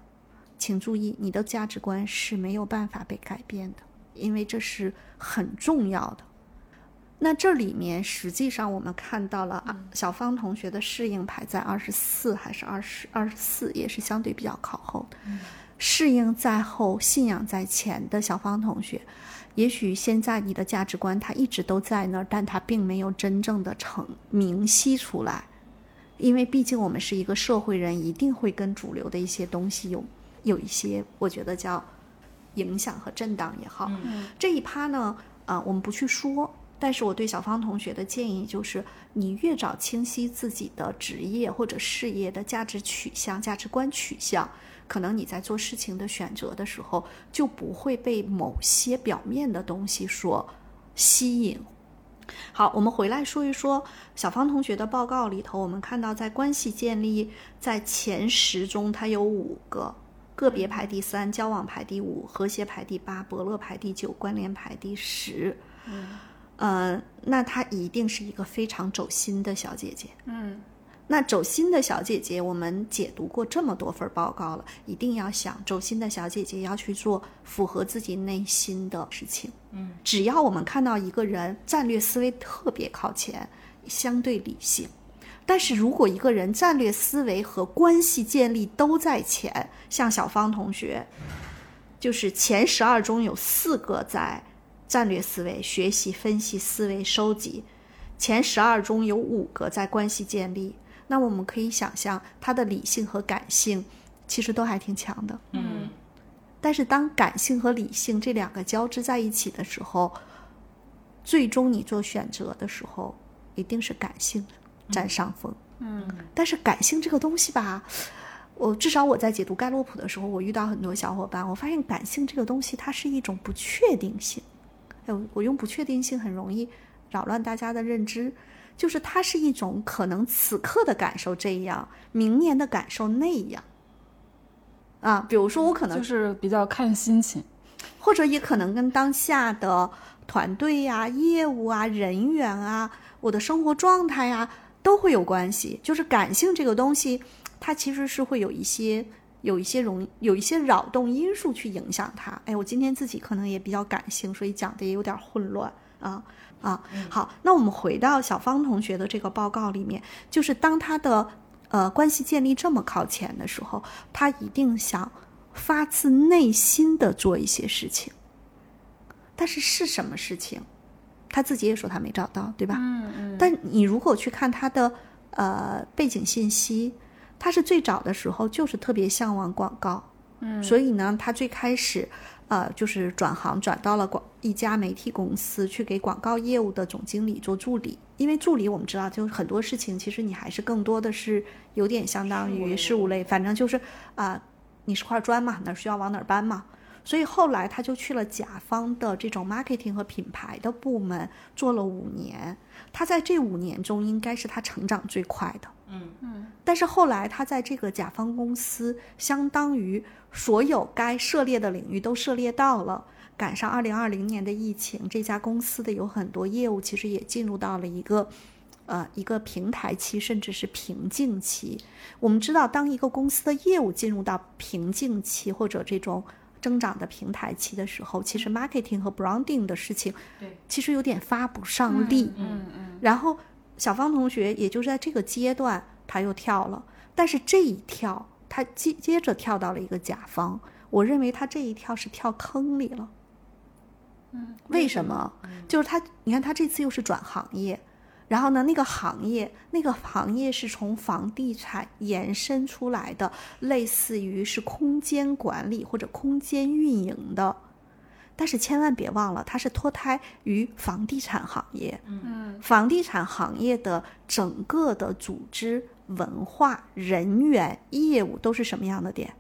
请注意，你的价值观是没有办法被改变的，因为这是很重要的。那这里面实际上我们看到了啊，小芳同学的适应排在二十四还是二十二十四，也是相对比较靠后的。适应在后，信仰在前的小芳同学，也许现在你的价值观它一直都在那儿，但它并没有真正的成明晰出来，因为毕竟我们是一个社会人，一定会跟主流的一些东西有有一些，我觉得叫影响和震荡也好。这一趴呢，啊、我们不去说。但是我对小芳同学的建议就是，你越早清晰自己的职业或者事业的价值取向、价值观取向，可能你在做事情的选择的时候，就不会被某些表面的东西所吸引。好，我们回来说一说小芳同学的报告里头，我们看到在关系建立在前十中，它有五个，个别排第三，交往排第五，和谐排第八，伯乐排第九，关联排第十。呃，那她一定是一个非常走心的小姐姐。嗯，那走心的小姐姐，我们解读过这么多份报告了，一定要想，走心的小姐姐要去做符合自己内心的事情。嗯，只要我们看到一个人战略思维特别靠前，相对理性，但是如果一个人战略思维和关系建立都在前，像小芳同学，就是前十二中有四个在战略思维、学习、分析、思维、收集，前十二中有五个在关系建立。那我们可以想象，他的理性和感性其实都还挺强的。嗯但是当感性和理性这两个交织在一起的时候，最终你做选择的时候，一定是感性占上风。嗯，但是感性这个东西吧，我至少我在解读盖洛普的时候，我遇到很多小伙伴，我发现感性这个东西它是一种不确定性。哎，我我用不确定性很容易扰乱大家的认知，就是它是一种可能此刻的感受这样，明年的感受那样。啊，比如说我可能就是比较看心情。或者也可能跟当下的团队呀、业务啊、人员啊、我的生活状态呀都会有关系。就是感性这个东西，它其实是会有一些有一些容有一些扰动因素去影响它。哎，我今天自己可能也比较感性，所以讲的也有点混乱啊啊。好，那我们回到小芳同学的这个报告里面，就是当他的呃关系建立这么靠前的时候，他一定想发自内心的做一些事情，但是是什么事情，他自己也说他没找到，对吧？嗯嗯，但你如果去看他的呃背景信息，他是最早的时候就是特别向往广告，嗯，所以呢，他最开始呃就是转行转到了广一家媒体公司去给广告业务的总经理做助理，因为助理我们知道，就是很多事情其实你还是更多的是有点相当于事务类，反正就是啊、你是块砖嘛，哪儿需要往哪儿搬嘛。所以后来他就去了甲方的这种 marketing 和品牌的部门做了五年，他在这五年中应该是他成长最快的。嗯但是后来他在这个甲方公司，相当于所有该涉猎的领域都涉猎到了。赶上二零二零年的疫情，这家公司的有很多业务其实也进入到了一个，呃，一个平台期，甚至是瓶颈期。我们知道，当一个公司的业务进入到瓶颈期或者这种增长的平台期的时候，其实 marketing 和 branding 的事情，对，其实有点发不上力。嗯嗯然后小芳同学也就是在这个阶段，他又跳了，但是这一跳，他接接着跳到了一个甲方，我认为他这一跳是跳坑里了。嗯，为什么？就是他，你看他这次又是转行业，然后呢，那个行业，那个行业是从房地产延伸出来的，类似于是空间管理或者空间运营的。但是千万别忘了，它是脱胎于房地产行业。嗯房地产行业的整个的组织、文化、人员、业务都是什么样的点？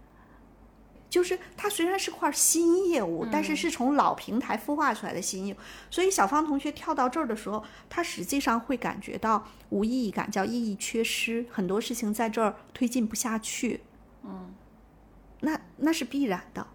就是它虽然是块新业务，但是是从老平台孵化出来的新业务。所以小芳同学跳到这儿的时候，他实际上会感觉到无意义感，叫意义缺失，很多事情在这儿推进不下去。嗯，那那是必然的。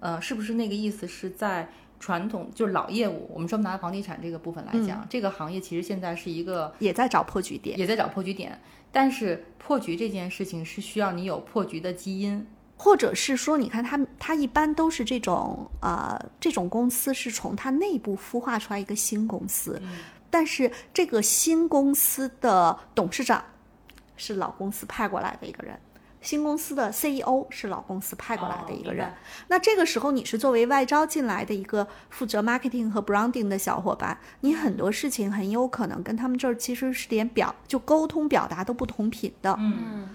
呃，是不是那个意思是在传统就是老业务，我们说拿房地产这个部分来讲，这个行业其实现在是一个也在找破局点。也在找破局点，但是破局这件事情是需要你有破局的基因。或者是说，你看它，它一般都是这种呃，这种公司是从它内部孵化出来一个新公司，但是这个新公司的董事长是老公司派过来的一个人，新公司的 CEO 是老公司派过来的一个人。哦那这个时候，你是作为外招进来的一个负责 marketing 和 branding 的小伙伴，你很多事情很有可能跟他们这儿其实是连表就沟通表达都不同频的。嗯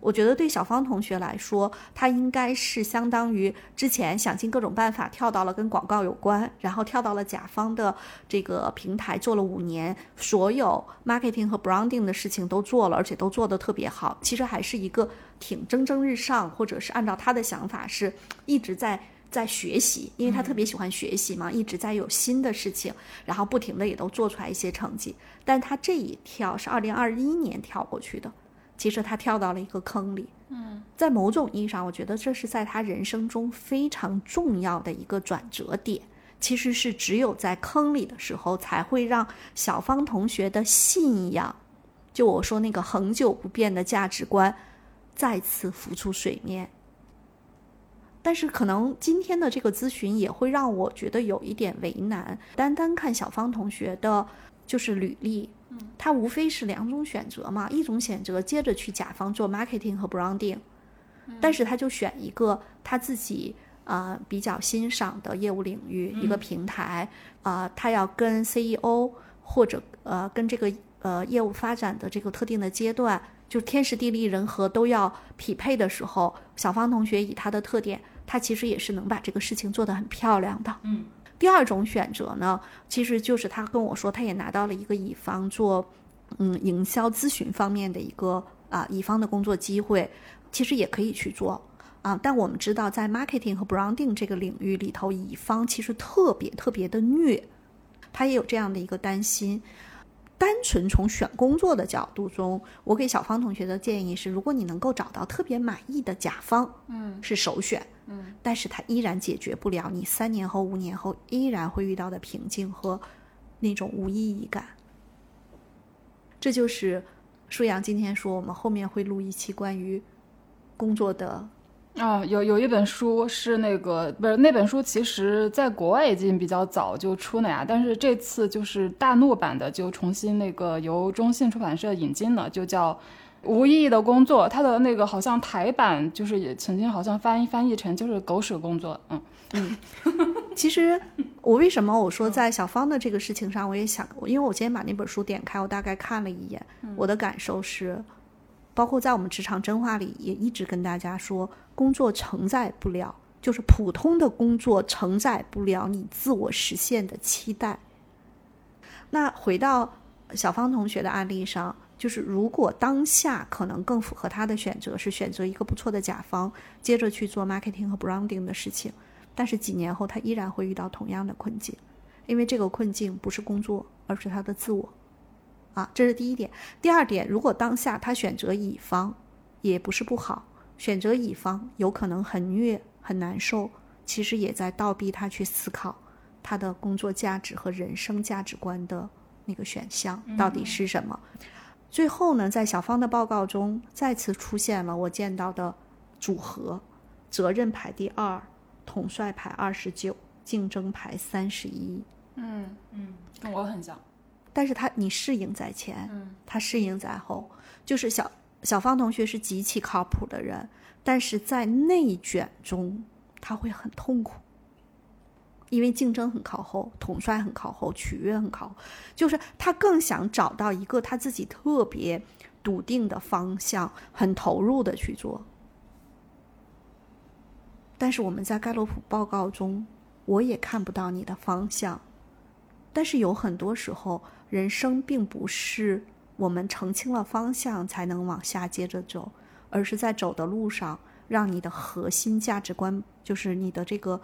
我觉得对小芳同学来说，她应该是相当于之前想尽各种办法跳到了跟广告有关，然后跳到了甲方的这个平台做了五年，所有 marketing 和 branding 的事情都做了，而且都做得特别好。其实还是一个挺蒸蒸日上，或者是按照他的想法是一直在。在学习，因为他特别喜欢学习嘛，一直在有新的事情，然后不停的也都做出来一些成绩。但他这一跳是二零二一年跳过去的，其实他跳到了一个坑里。嗯，在某种意义上，我觉得这是在他人生中非常重要的一个转折点。其实是只有在坑里的时候，才会让小芳同学的信仰，就我说那个恒久不变的价值观，再次浮出水面。但是可能今天的这个咨询也会让我觉得有一点为难。单单看小芳同学的，就是履历，他无非是两种选择嘛，一种选择接着去甲方做 marketing 和 branding，但是他就选一个他自己啊、呃比较欣赏的业务领域、一个平台啊、他要跟 CEO 或者呃跟这个呃业务发展的这个特定的阶段，就天时地利人和都要匹配的时候，小芳同学以她的特点，她其实也是能把这个事情做得很漂亮的。嗯。第二种选择呢，其实就是他跟我说，他也拿到了一个乙方做嗯营销咨询方面的一个啊乙方的工作机会，其实也可以去做啊。但我们知道，在 marketing 和 branding 这个领域里头，乙方其实特别特别的虐，他也有这样的一个担心。单纯从选工作的角度中，我给小芳同学的建议是：如果你能够找到特别满意的甲方，嗯，是首选，嗯，但是它依然解决不了你三年后、五年后依然会遇到的瓶颈和那种无意义感。这就是舒阳今天说，我们后面会录一期关于工作的 [laughs] 啊，有有一本书是那个不是那本书，其实在国外已经比较早就出了呀，但是这次就是大陆版的，就重新那个由中信出版社引进了，就叫《无意义的工作》。它的那个好像台版就是也曾经好像翻译翻译成就是狗屎工作，嗯，[laughs] 其实我为什么我说在小芳的这个事情上，我也想，因为我今天把那本书点开，我大概看了一眼，我的感受是，包括在我们职场真话里也一直跟大家说，工作承载不了，就是普通的工作承载不了你自我实现的期待。那回到小芳同学的案例上，就是如果当下可能更符合他的选择是选择一个不错的甲方，接着去做 marketing 和 branding 的事情，但是几年后他依然会遇到同样的困境，因为这个困境不是工作，而是他的自我。啊，这是第一点。第二点，如果当下他选择乙方，也不是不好，选择乙方有可能很虐、很难受，其实也在倒逼他去思考他的工作价值和人生价值观的那个选项到底是什么。最后呢，在小芳的报告中再次出现了我见到的组合：责任排第二，统帅排二十九，竞争排三十一。嗯嗯跟我很像。但是他你适应在前，他适应在后，就是小小芳同学是极其靠谱的人，但是在内卷中他会很痛苦，因为竞争很靠后，统帅很靠后，取悦很靠后，就是他更想找到一个他自己特别笃定的方向，很投入的去做。但是我们在盖洛普报告中，我也看不到你的方向。但是有很多时候，人生并不是我们澄清了方向才能往下接着走，而是在走的路上，让你的核心价值观，就是你的这个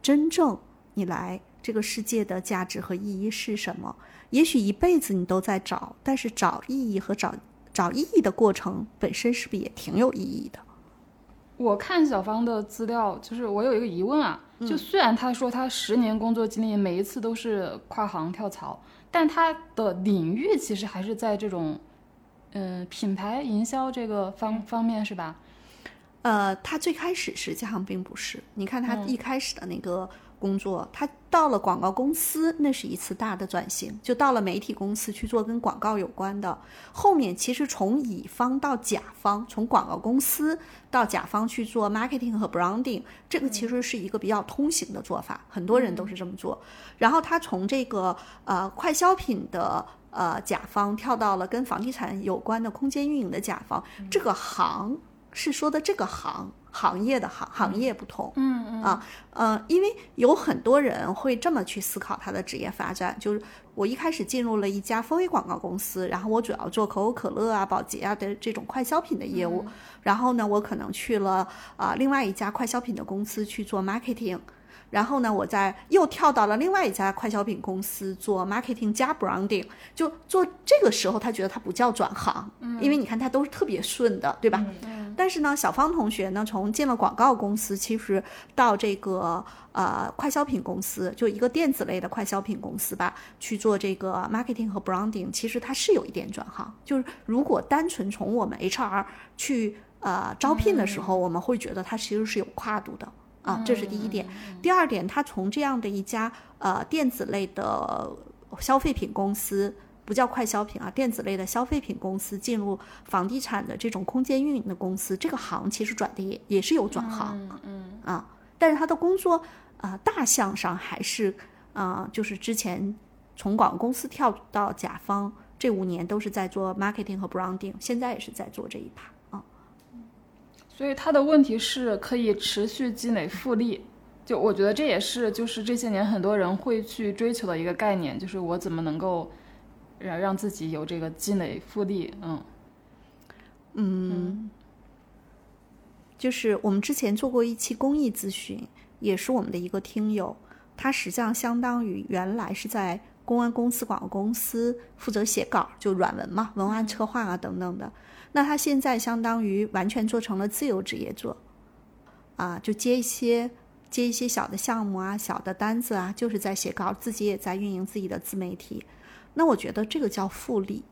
真正你来这个世界的价值和意义是什么。也许一辈子你都在找，但是找意义和找找意义的过程本身是不是也挺有意义的？我看小芳的资料，就是我有一个疑问啊，就虽然她说她十年工作经历每一次都是跨行跳槽，但它的领域其实还是在这种，嗯、品牌营销这个方方面是吧？呃，它最开始实际上并不是，你看它一开始的那个工作，他到了广告公司，那是一次大的转型，就到了媒体公司去做跟广告有关的。后面其实从乙方到甲方，从广告公司到甲方去做 marketing 和 branding，这个其实是一个比较通行的做法，很多人都是这么做。然后他从这个呃快消品的呃甲方跳到了跟房地产有关的空间运营的甲方，这个行。是说的这个行行业的行行业不同，嗯嗯。啊，呃，因为有很多人会这么去思考他的职业发展，就是我一开始进入了一家风味广告公司，然后我主要做可口可乐啊、宝洁啊的这种快消品的业务，然后呢，我可能去了啊、另外一家快消品的公司去做 marketing。然后呢，我在又跳到了另外一家快消品公司做 marketing 加 branding，就做这个时候，他觉得他不叫转行，嗯因为你看他都是特别顺的，对吧？但是呢，小芳同学呢，从进了广告公司，其实到这个呃快消品公司，就一个电子类的快消品公司吧，去做这个 marketing 和 branding，其实他是有一点转行。就是如果单纯从我们 HR 去呃招聘的时候，我们会觉得它其实是有跨度的。啊，这是第一点。第二点，他从这样的一家呃电子类的消费品公司，不叫快消品啊，电子类的消费品公司进入房地产的这种空间运营的公司，这个行其实转的也也是有转行，嗯啊，但是他的工作啊、呃大项上还是啊、就是之前从广告公司跳到甲方这五年都是在做 marketing 和 branding，现在也是在做这一趴啊。所以他的问题是可以持续积累复利，就我觉得这也是就是这些年很多人会去追求的一个概念，就是我怎么能够让让自己有这个积累复利，嗯。就是我们之前做过一期公益咨询，也是我们的一个听友，他实际上相当于原来是在公安公司、广告公司负责写稿，就软文嘛、文案策划啊等等的。那他现在相当于完全做成了自由职业者，啊，就接一些接一些小的项目啊、小的单子啊，就是在写稿，自己也在运营自己的自媒体。那我觉得这个叫复利，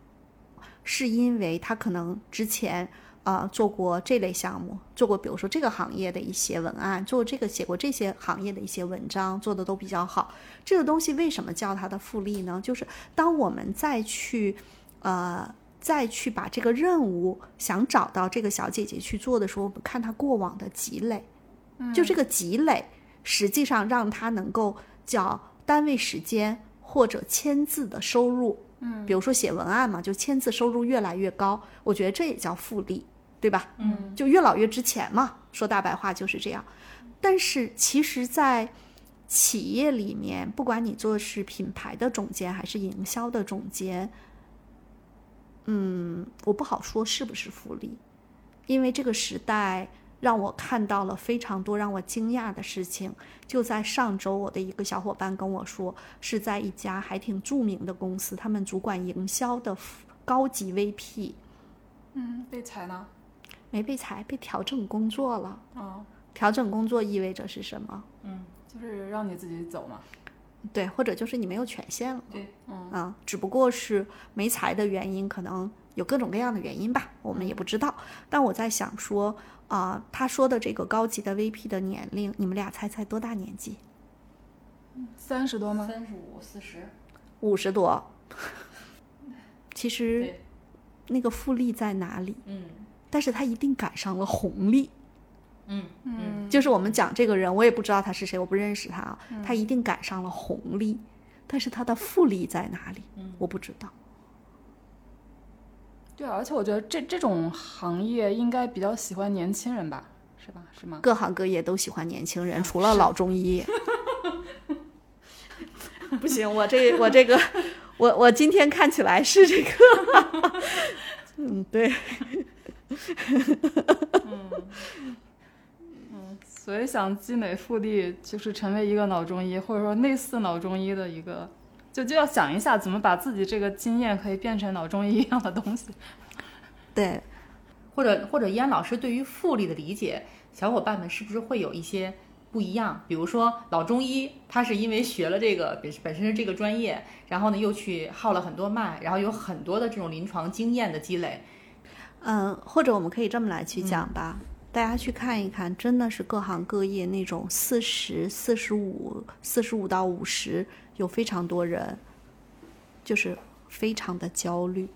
是因为他可能之前呃做过这类项目，做过比如说这个行业的一些文案，做这个写过这些行业的一些文章，做的都比较好。这个东西为什么叫它的复利呢？就是当我们再去呃再去把这个任务想找到这个小姐姐去做的时候，我们看她过往的积累，就这个积累，实际上让她能够叫单位时间或者签字的收入。嗯，比如说写文案嘛，就签字收入越来越高，我觉得这也叫复利，对吧？嗯，就越老越值钱嘛，说大白话就是这样。但是其实，在企业里面，不管你做是品牌的总监还是营销的总监，嗯，我不好说是不是福利，因为这个时代让我看到了非常多让我惊讶的事情。就在上周，我的一个小伙伴跟我说，是在一家还挺著名的公司，他们主管营销的高级 VP 嗯，被裁了，没被裁，被调整工作了。哦，调整工作意味着是什么？嗯就是让你自己走嘛，对，或者就是你没有权限了。对，嗯啊，只不过是没裁的原因，可能有各种各样的原因吧，我们也不知道。但我在想说，啊、他说的这个高级的 VP 的年龄，你们俩猜猜多大年纪？三十多吗？三十五、四十，五十多。其实，那个复利在哪里？嗯但是他一定赶上了红利。嗯嗯，就是我们讲这个人，我也不知道他是谁，我不认识他啊，他一定赶上了红利，但是他的复利在哪里？我不知道。对，而且我觉得这这种行业应该比较喜欢年轻人吧，是吧？是吗？各行各业都喜欢年轻人，除了老中医。[laughs] 不行，我这我这个，[laughs] 我我今天看起来是这个，[laughs] 嗯，对，所以想积累复利，就是成为一个脑中医，或者说类似脑中医的一个，就就要想一下怎么把自己这个经验可以变成脑中医一样的东西。[laughs] 对，或者或者依安老师对于复利的理解，小伙伴们是不是会有一些不一样？比如说老中医，他是因为学了这个本本身是这个专业，然后呢又去号了很多脉，然后有很多的这种临床经验的积累。嗯，或者我们可以这么来去讲吧，大家去看一看，真的是各行各业那种四十四十五、四十五到五十，有非常多人，就是非常的焦虑。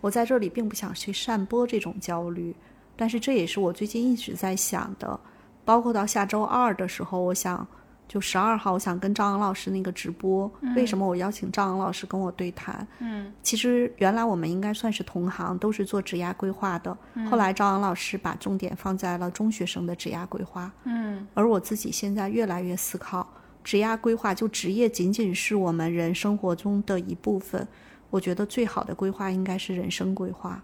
我在这里并不想去散播这种焦虑，但是这也是我最近一直在想的。包括到下周二的时候，我想就十二号，我想跟张昂老师那个直播。为什么我邀请张昂老师跟我对谈？嗯，其实原来我们应该算是同行，都是做职涯规划的。后来张昂老师把重点放在了中学生的职涯规划。嗯，而我自己现在越来越思考，职涯规划就职业仅仅是我们人生活中的一部分。我觉得最好的规划应该是人生规划，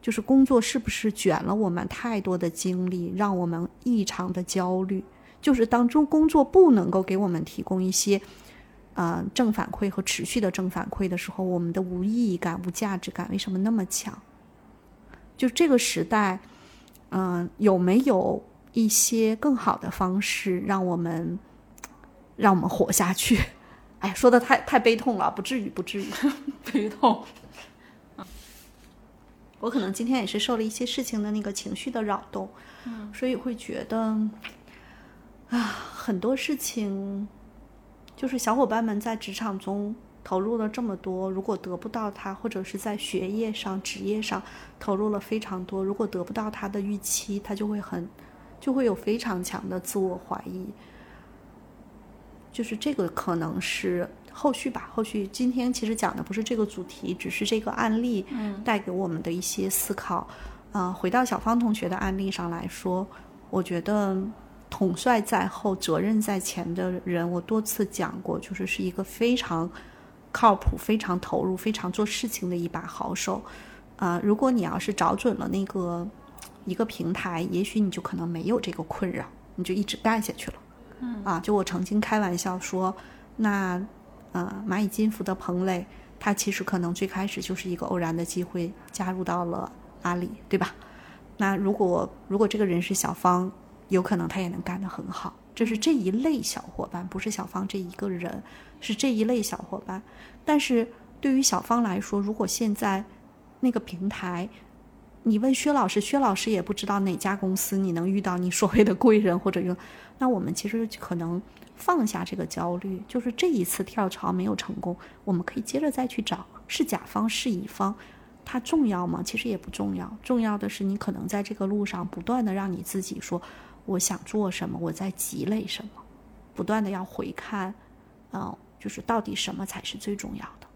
就是工作是不是卷了我们太多的精力，让我们异常的焦虑。就是当中工作不能够给我们提供一些，呃正反馈和持续的正反馈的时候，我们的无意义感、无价值感为什么那么强？就这个时代，嗯、有没有一些更好的方式让我们让我们活下去？[laughs] 哎，说的太太悲痛了，不至于，不至于。[laughs] 悲痛。我可能今天也是受了一些事情的那个情绪的扰动，所以会觉得啊，很多事情就是小伙伴们在职场中投入了这么多，如果得不到它，或者是在学业上、职业上投入了非常多，如果得不到他的预期，他就会很就会有非常强的自我怀疑。就是这个可能是后续吧，后续今天其实讲的不是这个主题，只是这个案例带给我们的一些思考。呃，回到小芳同学的案例上来说，我觉得统帅在后，责任在前的人，我多次讲过，就是是一个非常靠谱、非常投入、非常做事情的一把好手。啊、如果你要是找准了那个一个平台，也许你就可能没有这个困扰，你就一直干下去了。啊，就我曾经开玩笑说，那呃蚂蚁金服的彭磊，他其实可能最开始就是一个偶然的机会加入到了阿里，对吧？那如果如果这个人是小芳，有可能他也能干得很好。这是这一类小伙伴，不是小芳这一个人，是这一类小伙伴。但是对于小芳来说，如果现在那个平台，你问薛老师，薛老师也不知道哪家公司你能遇到你所谓的贵人或者用，那我们其实可能放下这个焦虑，就是这一次跳槽没有成功，我们可以接着再去找，是甲方是乙方，它重要吗？其实也不重要，重要的是你可能在这个路上不断的让你自己说，我想做什么，我在积累什么，不断的要回看，嗯、就是到底什么才是最重要的。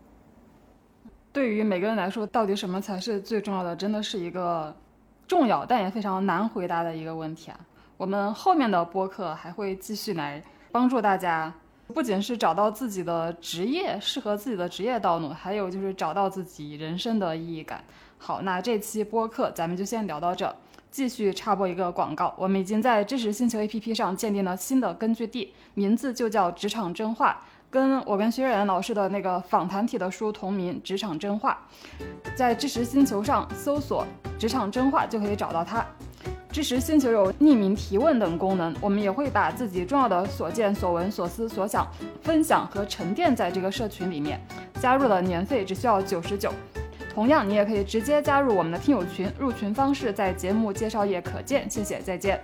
对于每个人来说，到底什么才是最重要的，真的是一个重要但也非常难回答的一个问题啊。我们后面的播客还会继续来帮助大家，不仅是找到自己的职业适合自己的职业道路，还有就是找到自己人生的意义感。好，那这期播客咱们就先聊到这。继续插播一个广告，我们已经在知识星球 APP 上建立了新的根据地，名字就叫职场真话。跟我跟薛冉老师的那个访谈体的书同名《职场真话》，在知识星球上搜索“职场真话”就可以找到它。知识星球有匿名提问等功能，我们也会把自己重要的所见所闻所思所想分享和沉淀在这个社群里面。加入的年费只需要九十九。同样，你也可以直接加入我们的听友群，入群方式在节目介绍页可见。谢谢，再见。